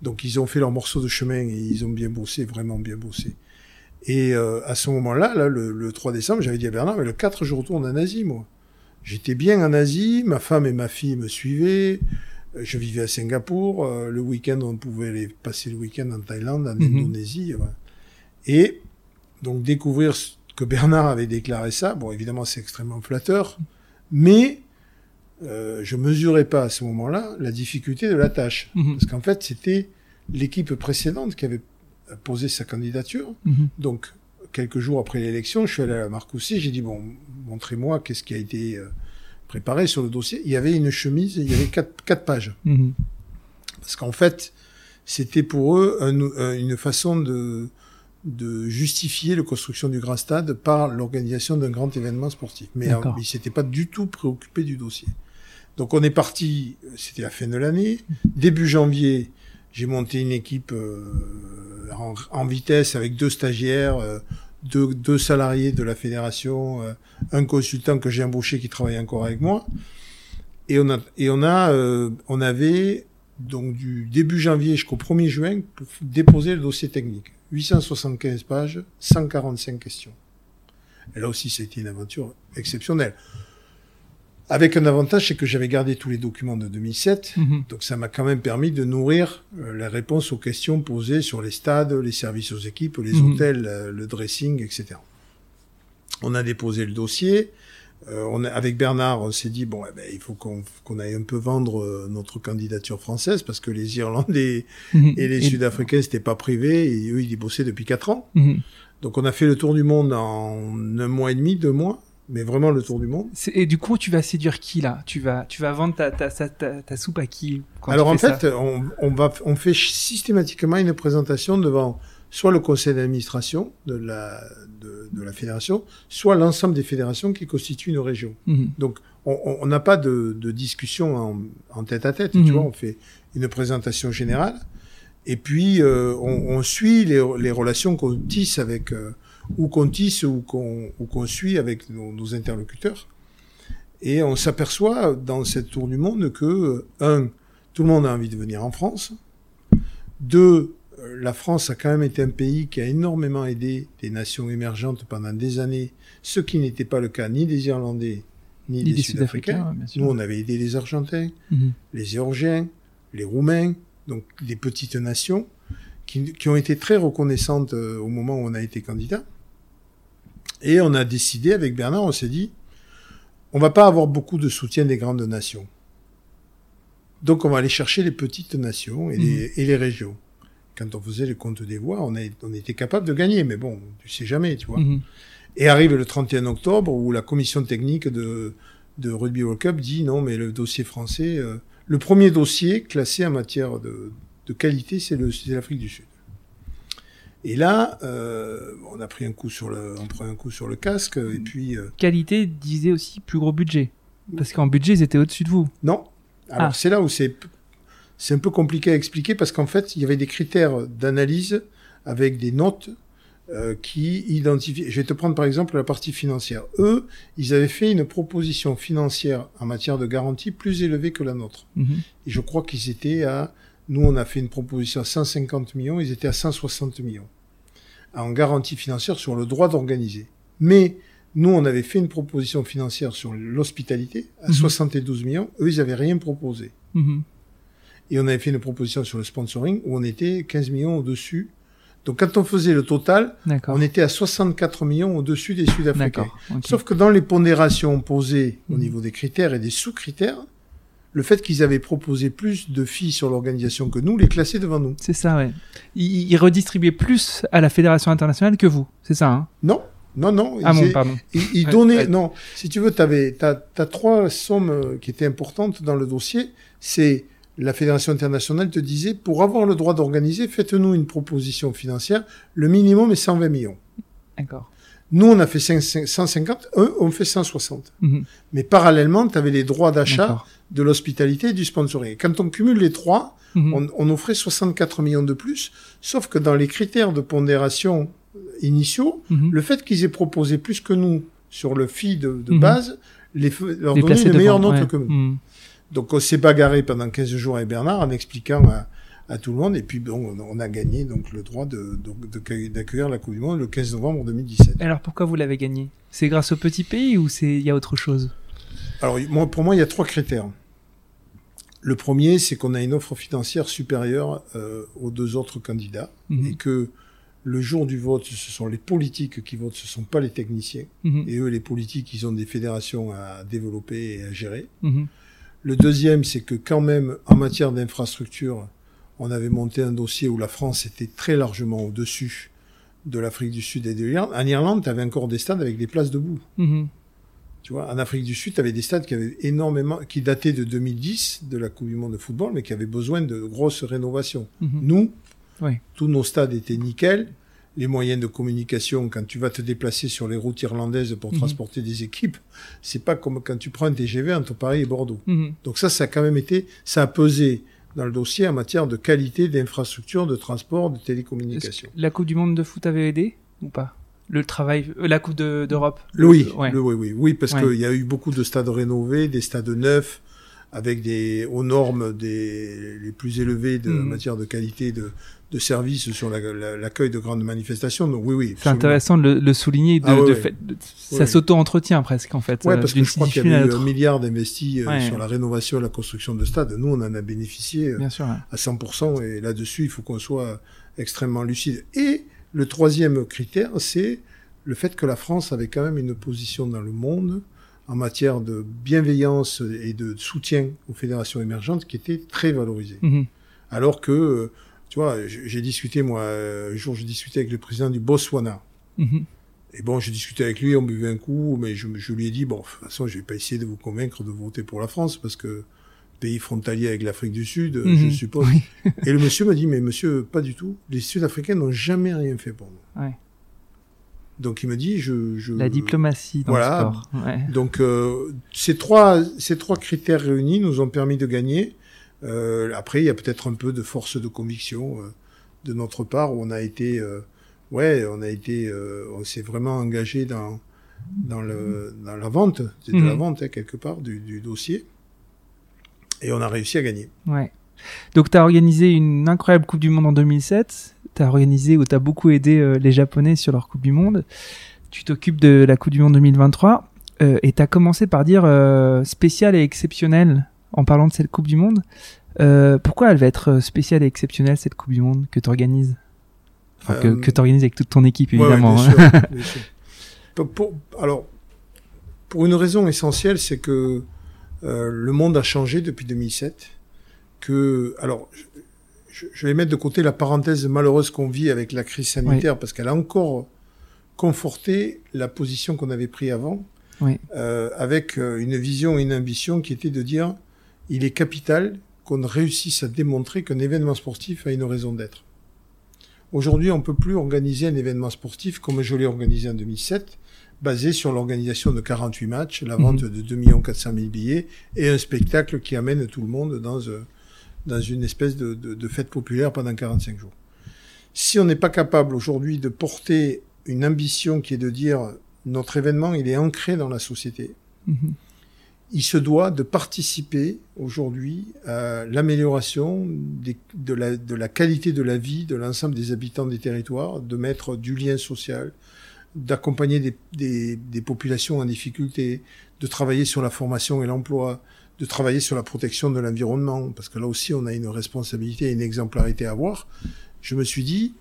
Donc ils ont fait leur morceau de chemin et ils ont bien bossé, vraiment bien bossé. Et euh, à ce moment-là, là, le, le 3 décembre, j'avais dit à Bernard, mais le 4, je retourne en Asie, moi. J'étais bien en Asie, ma femme et ma fille me suivaient, je vivais à Singapour, euh, le week-end, on pouvait aller passer le week-end en Thaïlande, en Mhm. Indonésie. Et donc découvrir que Bernard avait déclaré ça, bon, évidemment, c'est extrêmement flatteur, mais euh, je mesurais pas à ce moment-là la difficulté de la tâche. Mhm. Parce qu'en fait, c'était l'équipe précédente qui avait posé sa candidature. Mhm. Donc, quelques jours après l'élection, je suis allé à la Marcoussis, j'ai dit, bon, montrez-moi qu'est-ce qui a été euh, préparé sur le dossier. Il y avait une chemise, il y avait quatre, quatre pages. Mhm. Parce qu'en fait, c'était pour eux un- une façon de, de justifier la construction du grand stade par l'organisation d'un grand événement sportif. Mais euh, ils s'étaient pas du tout préoccupés du dossier. Donc on est parti, c'était la fin de l'année. Début janvier, j'ai monté une équipe euh, en, en vitesse avec deux stagiaires, euh, deux, deux salariés de la fédération, euh, un consultant que j'ai embauché qui travaille encore avec moi. Et on a, et on a, euh, on avait donc du début janvier jusqu'au 1er juin pour déposer le dossier technique. 875 pages, 145 questions. Et là aussi, c'était une aventure exceptionnelle. Avec un avantage, c'est que j'avais gardé tous les documents de 2007, Mhm. donc ça m'a quand même permis de nourrir euh, les réponses aux questions posées sur les stades, les services aux équipes, les Mhm. hôtels, euh, le dressing, etc. On a déposé le dossier. Euh, on a, avec Bernard, on s'est dit bon, eh ben, il faut qu'on qu'on aille un peu vendre euh, notre candidature française parce que les Irlandais Mhm. et les Sud-Africains c'était pas privé et eux ils y bossaient depuis quatre ans. Mhm. Donc on a fait le tour du monde en un mois et demi, deux mois, mais vraiment le tour du monde. Et du coup, tu vas séduire qui là? Tu vas, tu vas vendre ta, ta, ta, ta, ta soupe à qui quand Alors en fait, on, on va, on fait systématiquement une présentation devant soit le conseil d'administration de la, de, de la fédération, soit l'ensemble des fédérations qui constituent une région. ça Mhm. Donc on- n'a pas de, de discussion en, en tête à tête, Mhm. tu vois, on fait une présentation générale, et puis euh, on, on suit les, les relations qu'on tisse avec, euh, ou qu'on tisse ou qu'on suit avec nos, nos interlocuteurs. Et on s'aperçoit dans cette tour du monde que, euh, un, tout le monde a envie de venir en France. Deux, la France a quand même été un pays qui a énormément aidé des nations émergentes pendant des années, ce qui n'était pas le cas ni des Irlandais ni, Ni des, des Sud-Africains. Nous, on avait aidé les Argentins, Mhm. les Géorgiens, les Roumains, donc des petites nations qui, qui ont été très reconnaissantes euh, au moment où on a été candidat. Et on a décidé avec Bernard, on s'est dit, on va pas avoir beaucoup de soutien des grandes nations. Donc on va aller chercher les petites nations et, les, et les régions. Quand on faisait le compte des voix, on, a- on était capable de gagner, mais bon, tu sais jamais, tu vois. Mhm. Et arrive le 31 octobre où la commission technique de, de Rugby World Cup dit non, mais le dossier français, euh, le premier dossier classé en matière de, de qualité, c'est l'Afrique du Sud. Et là, euh, on a pris un coup sur le, on prend un coup sur le casque et puis euh, Qualité disait aussi plus gros budget. Parce qu'en budget, ils étaient au-dessus de vous. non. Alors Ah. c'est là où c'est c'est un peu compliqué à expliquer parce qu'en fait il y avait des critères d'analyse avec des notes euh, qui identifient. Je vais te prendre par exemple la partie financière. Eux, ils avaient fait une proposition financière en matière de garantie plus élevée que la nôtre. Mhm. Et je crois qu'ils étaient à, nous on a fait une proposition à 150 millions, ils étaient à 160 millions en garantie financière sur le droit d'organiser. Mais nous on avait fait une proposition financière sur l'hospitalité à Mhm. 72 millions, eux ils avaient rien proposé. Mhm. Et on avait fait une proposition sur le sponsoring où on était 15 millions au-dessus. Donc quand on faisait le total, on était à 64 millions au-dessus des Sud-Africains. D'accord. ok. Sauf que dans les pondérations posées au Mhm. niveau des critères et des sous-critères, le fait qu'ils avaient proposé plus de filles sur l'organisation que nous les classait devant nous. C'est ça, ouais. Ils, ils redistribuaient plus à la fédération internationale que vous, c'est ça, hein? Non, non, non. Ah ils, bon, pardon. ils, ils Ouais, donnaient. ouais. Non, si tu veux, tu t'as, t'as trois sommes qui étaient importantes dans le dossier. C'est la fédération internationale te disait pour avoir le droit d'organiser, faites-nous une proposition financière. Le minimum est 120 millions. D'accord. Nous, on a fait 5 150, eux, on fait 160. Mhm. Mais parallèlement, tu avais les droits d'achat de l'hospitalité et du sponsoring. Quand on cumule les trois, Mhm. on, on offrait 64 millions de plus, sauf que dans les critères de pondération initiaux, Mhm. le fait qu'ils aient proposé plus que nous sur le FI de, de base, les, leur Les donnait une meilleure devant, note ouais. que nous. Donc on s'est bagarré pendant 15 jours avec Bernard en expliquant à, à tout le monde, et puis bon, on, a gagné donc le droit de- d'accueillir la Coupe du Monde le 15 novembre 2017. Alors pourquoi vous l'avez gagné? C'est grâce au petit pays ou c'est il y a autre chose? Alors, moi, pour moi, il y a trois critères. Le premier, c'est qu'on a une offre financière supérieure euh, aux deux autres candidats Mhm. et que le jour du vote, ce sont les politiques qui votent, ce sont pas les techniciens. Mhm. Et eux, les politiques, ils ont des fédérations à développer et à gérer. Mhm. Le deuxième, c'est que quand même, en matière d'infrastructure, on avait monté un dossier où la France était très largement au-dessus de l'Afrique du Sud et de l'Irlande. En Irlande, tu avais encore des stades avec des places debout. Mhm. Tu vois, en Afrique du Sud, tu avais des stades qui avaient énormément, qui dataient de 2010, de la Coupe du Monde de football, mais qui avaient besoin de grosses rénovations. Mhm. Nous, Oui. tous nos stades étaient nickel. Les moyens de communication, quand tu vas te déplacer sur les routes irlandaises pour Mhm. transporter des équipes, c'est pas comme quand tu prends un TGV entre Paris et Bordeaux. Mhm. Donc ça, ça a quand même été, ça a pesé dans le dossier en matière de qualité d'infrastructure, de transport, de télécommunication. La Coupe du Monde de foot avait aidé ou pas? Le travail, euh, la Coupe de- d'Europe? Le oui, Ouais. le oui, oui, oui, parce Ouais. qu'il y a eu beaucoup de stades rénovés, des stades neufs, avec des aux normes des les plus élevées de Mhm. en matière de qualité de, de service sur la- la- l'accueil de grandes manifestations. Donc oui, oui. C'est intéressant de le, le souligner. De, Ah ouais, de ouais. fait, de- ça s'auto-entretient presque en fait. Ouais, euh, parce que je crois qu'il y avait eu un milliard d'investis euh, Ouais. sur la rénovation et la construction de stades. Nous, on en a bénéficié euh, Bien sûr. ouais. à 100%. Et là-dessus, il faut qu'on soit extrêmement lucide. Et le troisième critère, c'est le fait que la France avait quand même une position dans le monde en matière de bienveillance et de soutien aux fédérations émergentes qui était très valorisée. Mhm. Alors que, tu vois, j'ai discuté, moi, euh, un jour, j'ai discuté avec le président du Botswana. Mhm. Et bon, j'ai discuté avec lui, on buvait un coup, mais je, je lui ai dit, bon, de toute façon, je vais pas essayer de vous convaincre de voter pour la France, parce que pays frontalier avec l'Afrique du Sud, euh, je Mhm. suppose. Oui. Et le monsieur m'a dit, mais monsieur, pas du tout. Les Sud-Africains n'ont jamais rien fait pour nous. Ouais. Donc il me dit, je... je La diplomatie dans voilà. le sport. Ouais. Donc euh, ces trois ces trois critères réunis nous ont permis de gagner. Euh, après, il y a peut-être un peu de force de conviction euh, de notre part où on a été, euh, ouais, on a été, euh, on s'est vraiment engagé dans dans le dans la vente, c'est de la Mhm. vente hein, quelque part du, du dossier, et on a réussi à gagner. Ouais. Donc, tu as organisé une incroyable Coupe du Monde en 2007. Tu as organisé ou tu as beaucoup aidé euh, les Japonais sur leur Coupe du Monde. Tu t'occupes de la Coupe du Monde 2023. euh, et tu as commencé par dire euh, spécial et exceptionnel en parlant de cette Coupe du Monde. Euh, pourquoi elle va être euh, spéciale et exceptionnelle, cette Coupe du Monde que tu organises Enfin, que, Euh, que tu organises avec toute ton équipe, Ouais, ouais, évidemment. bien hein. sûr, bien sûr. Pour- pour- alors, pour une raison essentielle, c'est que euh, le monde a changé depuis 2007. Que, alors, je, je vais mettre de côté la parenthèse malheureuse qu'on vit avec la crise sanitaire, parce qu'elle a encore conforté la position qu'on avait prise avant, Oui. avec une vision et une ambition qui était de dire il est capital qu'on réussisse à démontrer qu'un événement sportif a une raison d'être. Aujourd'hui, on peut plus organiser un événement sportif comme je l'ai organisé en 2007, basé sur l'organisation de 48 matchs, la vente de 2 400 000 billets et un spectacle qui amène tout le monde dans, euh, dans une espèce de, de, de fête populaire pendant 45 jours. Si on n'est pas capable aujourd'hui de porter une ambition qui est de dire notre événement, il est ancré dans la société, Mhm. Il se doit de participer aujourd'hui à l'amélioration de la, de la qualité de la vie de l'ensemble des habitants des territoires, de mettre du lien social, d'accompagner des, des, des populations en difficulté, de travailler sur la formation et l'emploi, de travailler sur la protection de l'environnement, parce que là aussi on a une responsabilité et une exemplarité à avoir. Je me suis dit,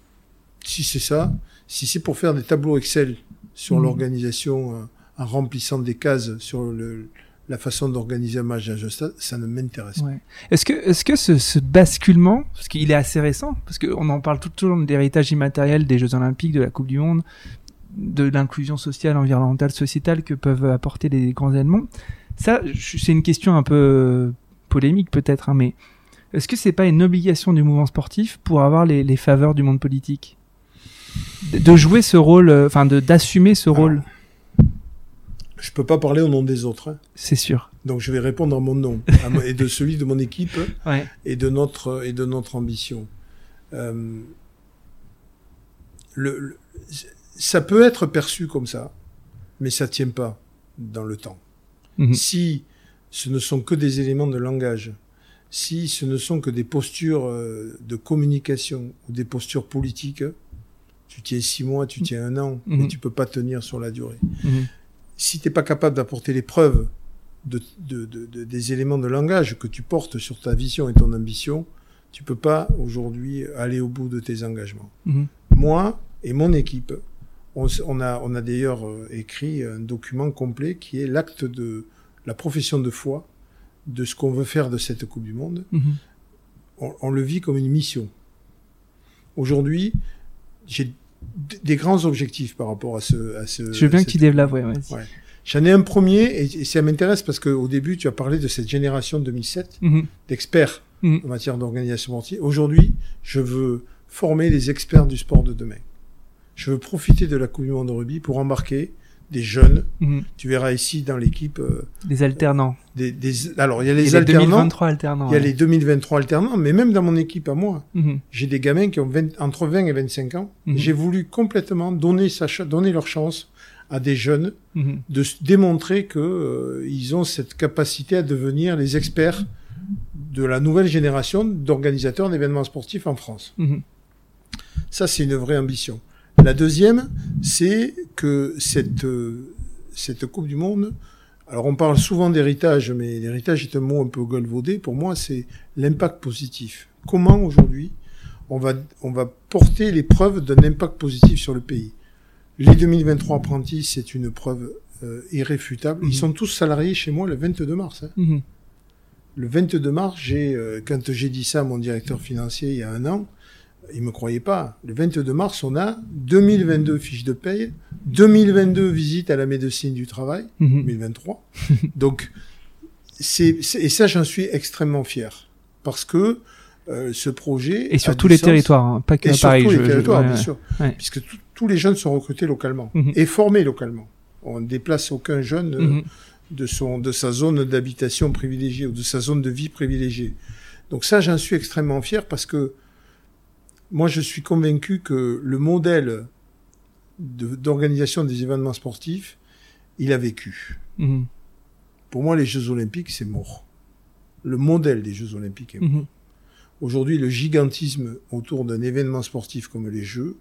si c'est ça, si c'est pour faire des tableaux Excel sur Mhm. l'organisation euh, en remplissant des cases sur le, la façon d'organiser un match dans un stade, ça ne m'intéresse pas. Est-ce que, est-ce que ce, ce basculement, parce qu'il est assez récent, parce qu'on en parle tout, le long de l'héritage immatériel des Jeux Olympiques, de la Coupe du Monde, de l'inclusion sociale, environnementale, sociétale que peuvent apporter les grands événements. Ça, c'est une question un peu polémique peut-être, hein, mais est-ce que c'est pas une obligation du mouvement sportif pour avoir les, les faveurs du monde politique? De, jouer ce rôle, euh, enfin d'assumer ce Alors, rôle, Je peux pas parler au nom des autres, hein. c'est sûr. donc je vais répondre en mon nom à et de celui de mon équipe Ouais. et de notre et de notre ambition. Euh, le, le- ça peut être perçu comme ça, mais ça tient pas dans le temps. Mhm. Si ce ne sont que des éléments de langage, si ce ne sont que des postures euh, de communication ou des postures politiques, tu tiens six mois, tu tiens un an, mais Mhm. tu peux pas tenir sur la durée. Mhm. Si t'es pas capable d'apporter les preuves de, de- de- de- des éléments de langage que tu portes sur ta vision et ton ambition, tu peux pas aujourd'hui aller au bout de tes engagements. Mhm. Moi et mon équipe, on, a, on a d'ailleurs euh, écrit un document complet qui est l'acte de la profession de foi de ce qu'on veut faire de cette Coupe du Monde. Mhm. On, on le vit comme une mission. Aujourd'hui, j'ai des grands objectifs par rapport à ce. À ce Je veux bien que tu développes, ouais, vas-y. Ouais. J'en ai un premier, et, et ça m'intéresse parce qu'au début, tu as parlé de cette génération 2007 Mhm. d'experts Mhm. en matière d'organisation sportive. Aujourd'hui, je veux former les experts du sport de demain. Je veux profiter de la Coupe du Monde de rugby pour embarquer des jeunes. Mhm. Tu verras ici dans l'équipe euh, Les alternants. des, des- Alors, il y a les les alternants, 2023 alternants. il y a ouais. les 2023 alternants, mais même dans mon équipe à moi, Mhm. j'ai des gamins qui ont 20 entre 20 et 25 ans. Mhm. J'ai voulu complètement donner, sa, ch- donner leur chance à des jeunes de démontrer que euh, ils ont cette capacité à devenir les experts de la nouvelle génération d'organisateurs d'événements sportifs en France. Ça, c'est une vraie ambition. La deuxième, c'est que cette, euh, cette Coupe du Monde, alors on parle souvent d'héritage, mais l'héritage est un mot un peu galvaudé. Pour moi, c'est l'impact positif. Comment aujourd'hui on va, on va porter les preuves d'un impact positif sur le pays? Les 2023 apprentis, c'est une preuve euh, irréfutable. Mhm. Ils sont tous salariés chez moi le 22 mars. hein. Mhm. Le 22 mars, j'ai, euh, quand j'ai dit ça à mon directeur financier il y a un an, il me croyait pas. Le 22 mars, on a 2022 fiches de paye, 2022 visites à la médecine du travail, Mhm. 2023. Donc, c'est, c'est- et ça, j'en suis extrêmement fier. Parce que euh, ce projet. Et sur tous les sens. territoires, hein, pas que Et sur tous les je- territoires, bien sûr. Ouais. Puisque tous- tous les jeunes sont recrutés localement Mhm. et formés localement. On ne déplace aucun jeune euh, Mhm. de, son, de sa zone d'habitation privilégiée ou de sa zone de vie privilégiée. Donc ça, j'en suis extrêmement fier parce que moi, je suis convaincu que le modèle de- d'organisation des événements sportifs, il a vécu. Mhm. Pour moi, les Jeux Olympiques, c'est mort. Le modèle des Jeux Olympiques est mort. Mhm. Aujourd'hui, le gigantisme autour d'un événement sportif comme les Jeux,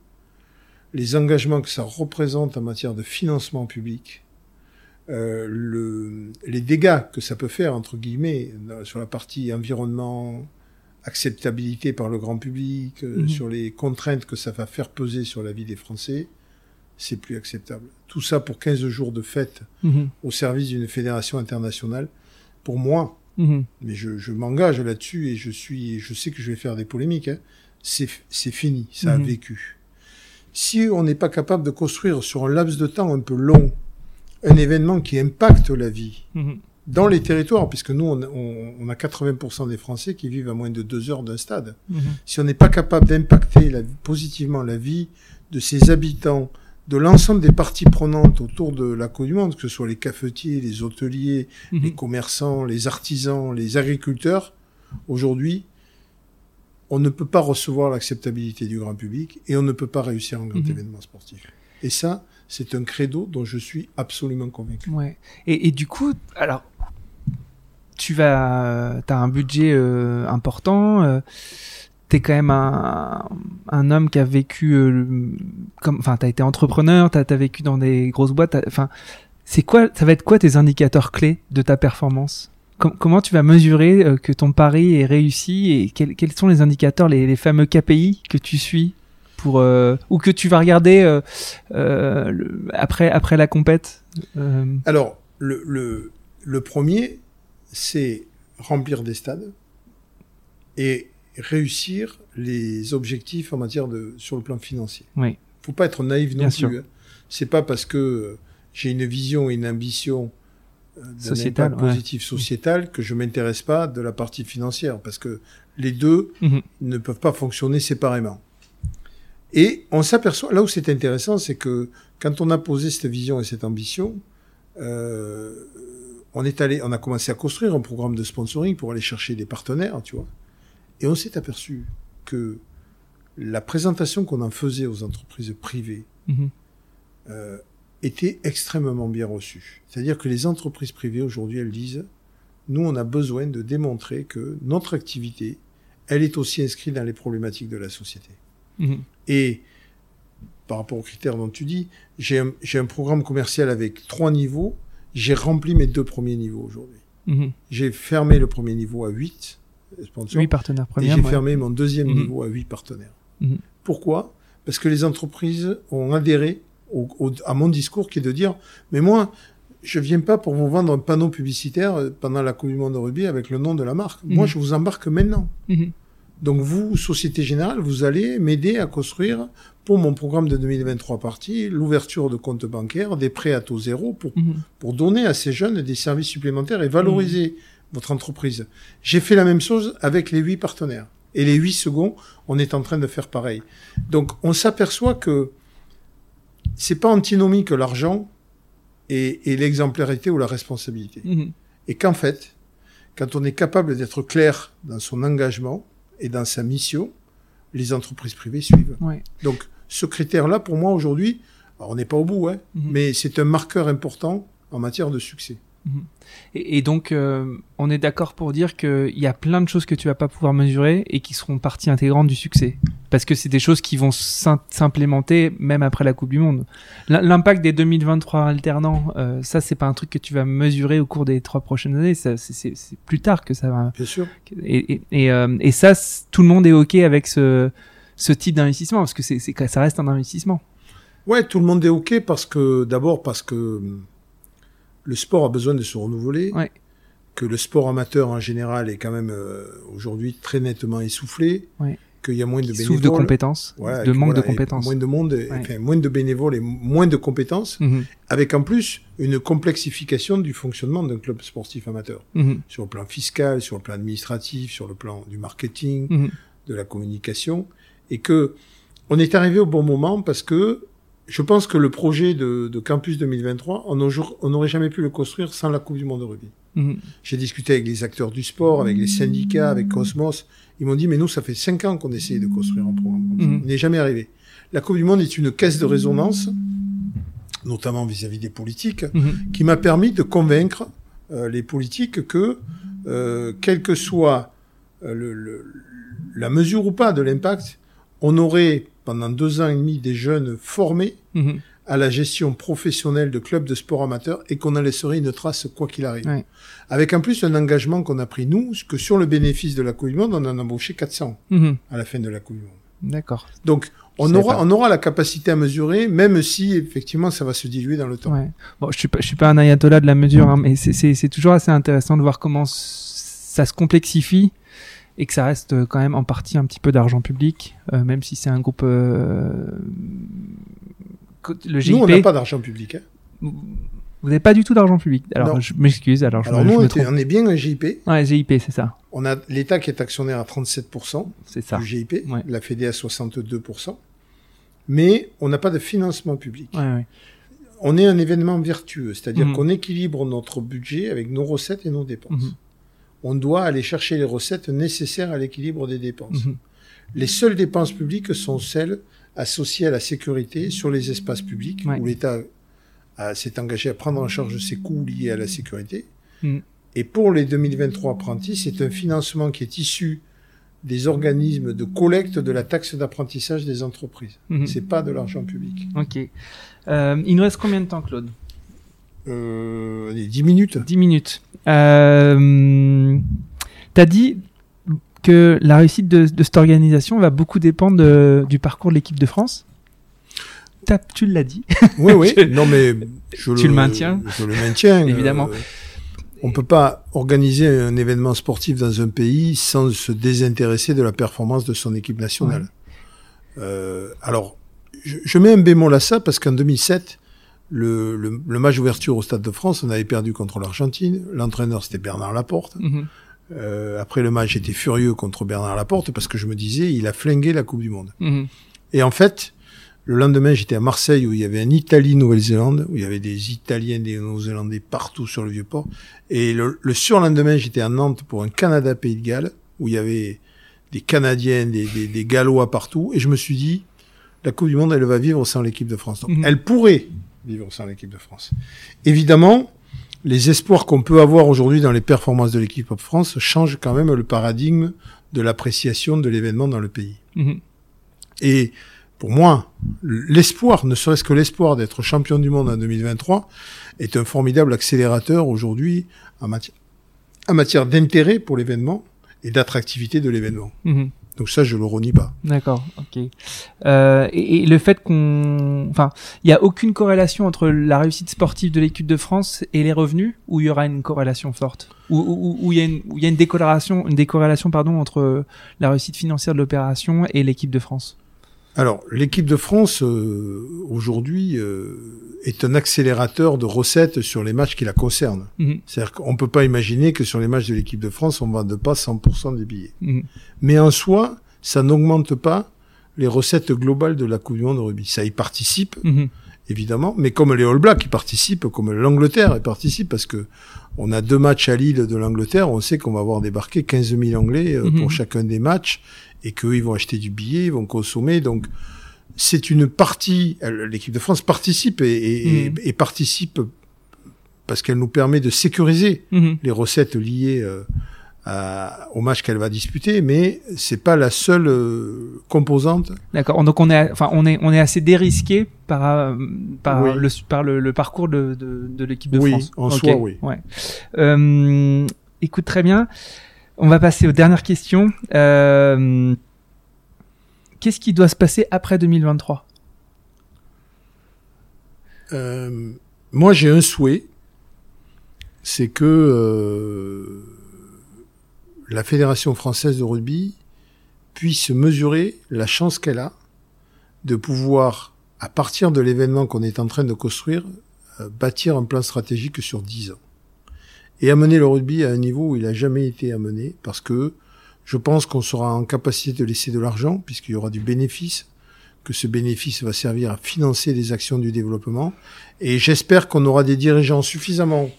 les engagements que ça représente en matière de financement public, euh, le, les dégâts que ça peut faire, entre guillemets, sur la partie environnement, acceptabilité par le grand public, Mhm. sur les contraintes que ça va faire peser sur la vie des Français, c'est plus acceptable. Tout ça pour 15 jours de fête Mhm. au service d'une fédération internationale, pour moi, Mhm. mais je, je m'engage là-dessus et je suis, je sais que je vais faire des polémiques. Hein. C'est, c'est fini, ça a Mhm. vécu. Si on n'est pas capable de construire sur un laps de temps un peu long un événement qui impacte la vie. Dans les territoires, puisque nous on, on- on a 80% des Français qui vivent à moins de deux heures d'un stade. Mhm. Si on n'est pas capable d'impacter positivement la vie de ses habitants, de l'ensemble des parties prenantes autour de la Coupe du Monde, que ce soit les cafetiers, les hôteliers, les Mhm. commerçants, les artisans, les agriculteurs, aujourd'hui, on ne peut pas recevoir l'acceptabilité du grand public et on ne peut pas réussir un grand Mhm. événement sportif. Et ça, c'est un credo dont je suis absolument convaincu. Ouais. Et, et du coup, alors, tu vas, t'as un budget euh, important. Euh, T'es quand même un, un homme qui a vécu, euh, comme, enfin, t'as été entrepreneur, t'as as vécu dans des grosses boîtes. Enfin, c'est quoi, ça va être quoi tes indicateurs clés de ta performance? Com- Comment tu vas mesurer euh, que ton pari est réussi et quels, sont les indicateurs, les, les fameux KPI que tu suis pour euh, ou que tu vas regarder euh, après après la compète? Alors, le, le, le premier, c'est remplir des stades et réussir les objectifs en matière de sur le plan financier. Oui. Faut pas être naïf non Bien plus. hein. C'est pas parce que euh, j'ai une vision et une ambition euh, Sociétal, impact ouais. positif sociétal que je m'intéresse pas de la partie financière parce que les deux Mhm. ne peuvent pas fonctionner séparément. Et on s'aperçoit, là où c'est intéressant, c'est que quand on a posé cette vision et cette ambition, euh, on est allé, on a commencé à construire un programme de sponsoring pour aller chercher des partenaires, tu vois. Et on s'est aperçu que la présentation qu'on en faisait aux entreprises privées mhm. euh, était extrêmement bien reçue. C'est-à-dire que les entreprises privées aujourd'hui, elles disent, nous, on a besoin de démontrer que notre activité, elle est aussi inscrite dans les problématiques de la société. Mhm. Et par rapport aux critères dont tu dis, j'ai un, j'ai un programme commercial avec trois niveaux. J'ai rempli mes deux premiers niveaux aujourd'hui. Mhm. J'ai fermé le premier niveau à 8 sponsors. huit partenaires et j'ai ouais. fermé mon deuxième Mhm. niveau à 8 partenaires. Mhm. Pourquoi? Parce que les entreprises ont adhéré au- au- à mon discours qui est de dire, mais moi, je viens pas pour vous vendre un panneau publicitaire pendant la Coupe du Monde de rugby avec le nom de la marque. Moi, je vous embarque maintenant. Donc vous, Société Générale, vous allez m'aider à construire pour mon programme de 2023 parties l'ouverture de comptes bancaires, des prêts à taux zéro pour, Mhm. pour donner à ces jeunes des services supplémentaires et valoriser votre entreprise. J'ai fait la même chose avec les huit partenaires. Et les huit seconds, on est en train de faire pareil. Donc on s'aperçoit que c'est pas antinomique l'argent et, et l'exemplarité ou la responsabilité. Mhm. Et qu'en fait, quand on est capable d'être clair dans son engagement et dans sa mission, les entreprises privées suivent. Ouais. Donc, ce critère-là, pour moi, aujourd'hui, on n'est pas au bout, hein, Mhm. mais c'est un marqueur important en matière de succès. Et, et donc, euh, on est d'accord pour dire qu'il y a plein de choses que tu vas pas pouvoir mesurer et qui seront partie intégrante du succès. Parce que c'est des choses qui vont s'im- s'implémenter même après la Coupe du Monde. L'impact des 2023 alternants, euh, ça, c'est pas un truc que tu vas mesurer au cours des trois prochaines années. C'est- plus tard que ça va. Bien sûr. Et, et, et, euh, et ça, tout le monde est OK avec ce, ce type d'investissement parce que c'est ça reste un investissement. Ouais, tout le monde est OK parce que, d'abord, parce que le sport a besoin de se renouveler. Ouais. Que le sport amateur, en général, est quand même, euh, aujourd'hui, très nettement essoufflé. Ouais. Qu'il y a moins de Qui souffre de bénévoles. compétences, Ouais, de que manque voilà, de compétences. Moins de monde, Ouais. enfin, moins de bénévoles et moins de compétences. Mhm, avec en plus une complexification du fonctionnement d'un club sportif amateur, mhm, sur le plan fiscal, sur le plan administratif, sur le plan du marketing, mhm. de la communication, et que on est arrivé au bon moment parce que je pense que le projet de, de Campus 2023, on n'aurait jamais pu le construire sans la Coupe du Monde de rugby. Mhm. J'ai discuté avec les acteurs du sport, avec les syndicats, avec Cosmos. Ils m'ont dit, mais nous, ça fait cinq ans qu'on essaye de construire un programme. Mhm. On n'est jamais arrivé. La Coupe du Monde est une caisse de résonance, notamment vis-à-vis des politiques, Mhm. qui m'a permis de convaincre euh, les politiques que, euh, quelle que soit euh, le, le- la mesure ou pas de l'impact, on aurait pendant deux ans et demi des jeunes formés Mhm. à la gestion professionnelle de clubs de sport amateur et qu'on en laisserait une trace quoi qu'il arrive. Ouais. Avec en plus un engagement qu'on a pris nous, que sur le bénéfice de la Coupe du Monde, on en a embauché 400 Mhm. à la fin de la Coupe du Monde. D'accord. Donc, on aura, pas. on aura la capacité à mesurer, même si effectivement ça va se diluer dans le temps. Ouais. Bon, je suis pas, je suis pas un ayatollah de la mesure, hein, mais c'est- toujours assez intéressant de voir comment ça se complexifie et que ça reste euh, quand même en partie un petit peu d'argent public, euh, même si c'est un groupe. euh, le GIP. Nous, on n'a pas d'argent public. hein. Vous n'avez pas du tout d'argent public. Alors, Non. je m'excuse. Alors, je, Alors me- nous, je on, me trompe. on est bien un GIP. Ouais, GIP, c'est ça. On a l'État qui est actionnaire à 37% C'est ça. du GIP, Ouais. la Fédé à 62%. Mais on n'a pas de financement public. Ouais, ouais. On est un événement vertueux, c'est-à-dire Mhm. qu'on équilibre notre budget avec nos recettes et nos dépenses. Mhm. On doit aller chercher les recettes nécessaires à l'équilibre des dépenses. Mhm. Les seules dépenses publiques sont celles associées à la sécurité sur les espaces publics, Ouais. où l'État s'est engagé à prendre en charge ses coûts liés à la sécurité. Mhm. Et pour les 2023 apprentis, c'est un financement qui est issu des organismes de collecte de la taxe d'apprentissage des entreprises. Mhm. C'est pas de l'argent public. Ok. Euh, il nous reste combien de temps, Claude? Euh, allez, 10 minutes. 10 minutes. Euh, T'as dit que la réussite de, de cette organisation va beaucoup dépendre de- du parcours de l'équipe de France. T'as- Tu l'as dit. Oui, oui. Je- non, mais je Tu le maintiens Je le maintiens. Évidemment. Euh, on peut pas organiser un événement sportif dans un pays sans se désintéresser de la performance de son équipe nationale. Euh, alors, je, je mets un bémol à ça parce qu'en 2007, le, le, le match d'ouverture au Stade de France, on avait perdu contre l'Argentine. L'entraîneur, c'était Bernard Laporte. Mhm. Euh, après le match, j'étais furieux contre Bernard Laporte parce que je me disais, il a flingué la Coupe du Monde. Mhm. Et en fait, le lendemain, j'étais à Marseille où il y avait un Italie-Nouvelle-Zélande, où il y avait des Italiens, des Néo-Zélandais partout sur le Vieux-Port. Et le, le surlendemain, j'étais à Nantes pour un Canada-Pays de Galles, où il y avait des Canadiens, des, des, des Gallois partout. Et je me suis dit, la Coupe du Monde, elle va vivre sans l'équipe de France. Donc, Mhm. elle pourrait vivre sans l'équipe de France. Évidemment, les espoirs qu'on peut avoir aujourd'hui dans les performances de l'équipe de France changent quand même le paradigme de l'appréciation de l'événement dans le pays. Mhm. Et pour moi, l'espoir, ne serait-ce que l'espoir d'être champion du monde en 2023, est un formidable accélérateur aujourd'hui en matière, en matière d'intérêt pour l'événement et d'attractivité de l'événement. Mhm. Donc ça, je le renie pas. D'accord, ok. Euh, et, le fait qu'on, enfin, il y a aucune corrélation entre la réussite sportive de l'équipe de France et les revenus, ou il y aura une corrélation forte, ou il y a une, où y a une décorrélation pardon entre la réussite financière de l'opération et l'équipe de France? Alors, l'équipe de France, euh, aujourd'hui, euh, est un accélérateur de recettes sur les matchs qui la concernent. Mhm. C'est-à-dire qu'on peut pas imaginer que sur les matchs de l'équipe de France, on vende pas 100% des billets. Mhm. Mais en soi, ça n'augmente pas les recettes globales de la Coupe du Monde de rugby. Ça y participe, Mhm. évidemment, mais comme les All Blacks y participent, comme l'Angleterre y participe, parce que on a deux matchs à Lille de l'Angleterre, on sait qu'on va avoir débarqué 15 000 Anglais euh, Mhm. pour chacun des matchs, et qu'eux, ils vont acheter du billet, ils vont consommer, donc c'est une partie, elle- l'équipe de France participe et, et- et- Mhm. et participe parce qu'elle nous permet de sécuriser Mhm. les recettes liées euh, à- au match qu'elle va disputer, mais c'est pas la seule euh, composante. D'accord. Donc on est, enfin, on est, on est assez dérisqué par euh, par Oui. le par le, le parcours de de, de l'équipe de Oui, France. en soi, oui. Ouais. Euh, écoute très bien. On va passer aux dernières questions. Euh, Qu'est-ce qui doit se passer après 2023 Euh, moi, j'ai un souhait, c'est que euh, la Fédération française de rugby puisse mesurer la chance qu'elle a de pouvoir, à partir de l'événement qu'on est en train de construire, bâtir un plan stratégique sur 10 ans. Et amener le rugby à un niveau où il n'a jamais été amené, parce que je pense qu'on sera en capacité de laisser de l'argent, puisqu'il y aura du bénéfice, que ce bénéfice va servir à financer les actions du développement. Et j'espère qu'on aura des dirigeants suffisamment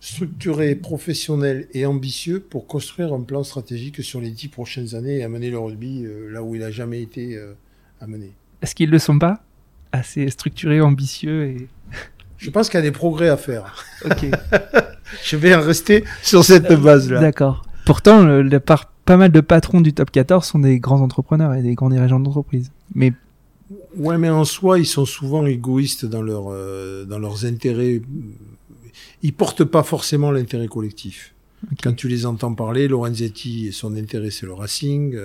structurés, professionnels et ambitieux pour construire un plan stratégique sur les dix prochaines années et amener le rugby euh, là où il n'a jamais été euh, amené. Est-ce qu'ils le sont pas? Assez structurés, ambitieux et. Je pense qu'il y a des progrès à faire. Ok. Je vais en rester sur cette base-là. D'accord. Pourtant, le, pas mal de patrons du top 14 sont des grands entrepreneurs et des grands dirigeants d'entreprise. Mais Ouais, mais en soi, ils sont souvent égoïstes dans, leur, euh, dans leurs intérêts. Ils portent pas forcément l'intérêt collectif. Quand tu les entends parler, Lorenzetti, son intérêt, c'est le Racing.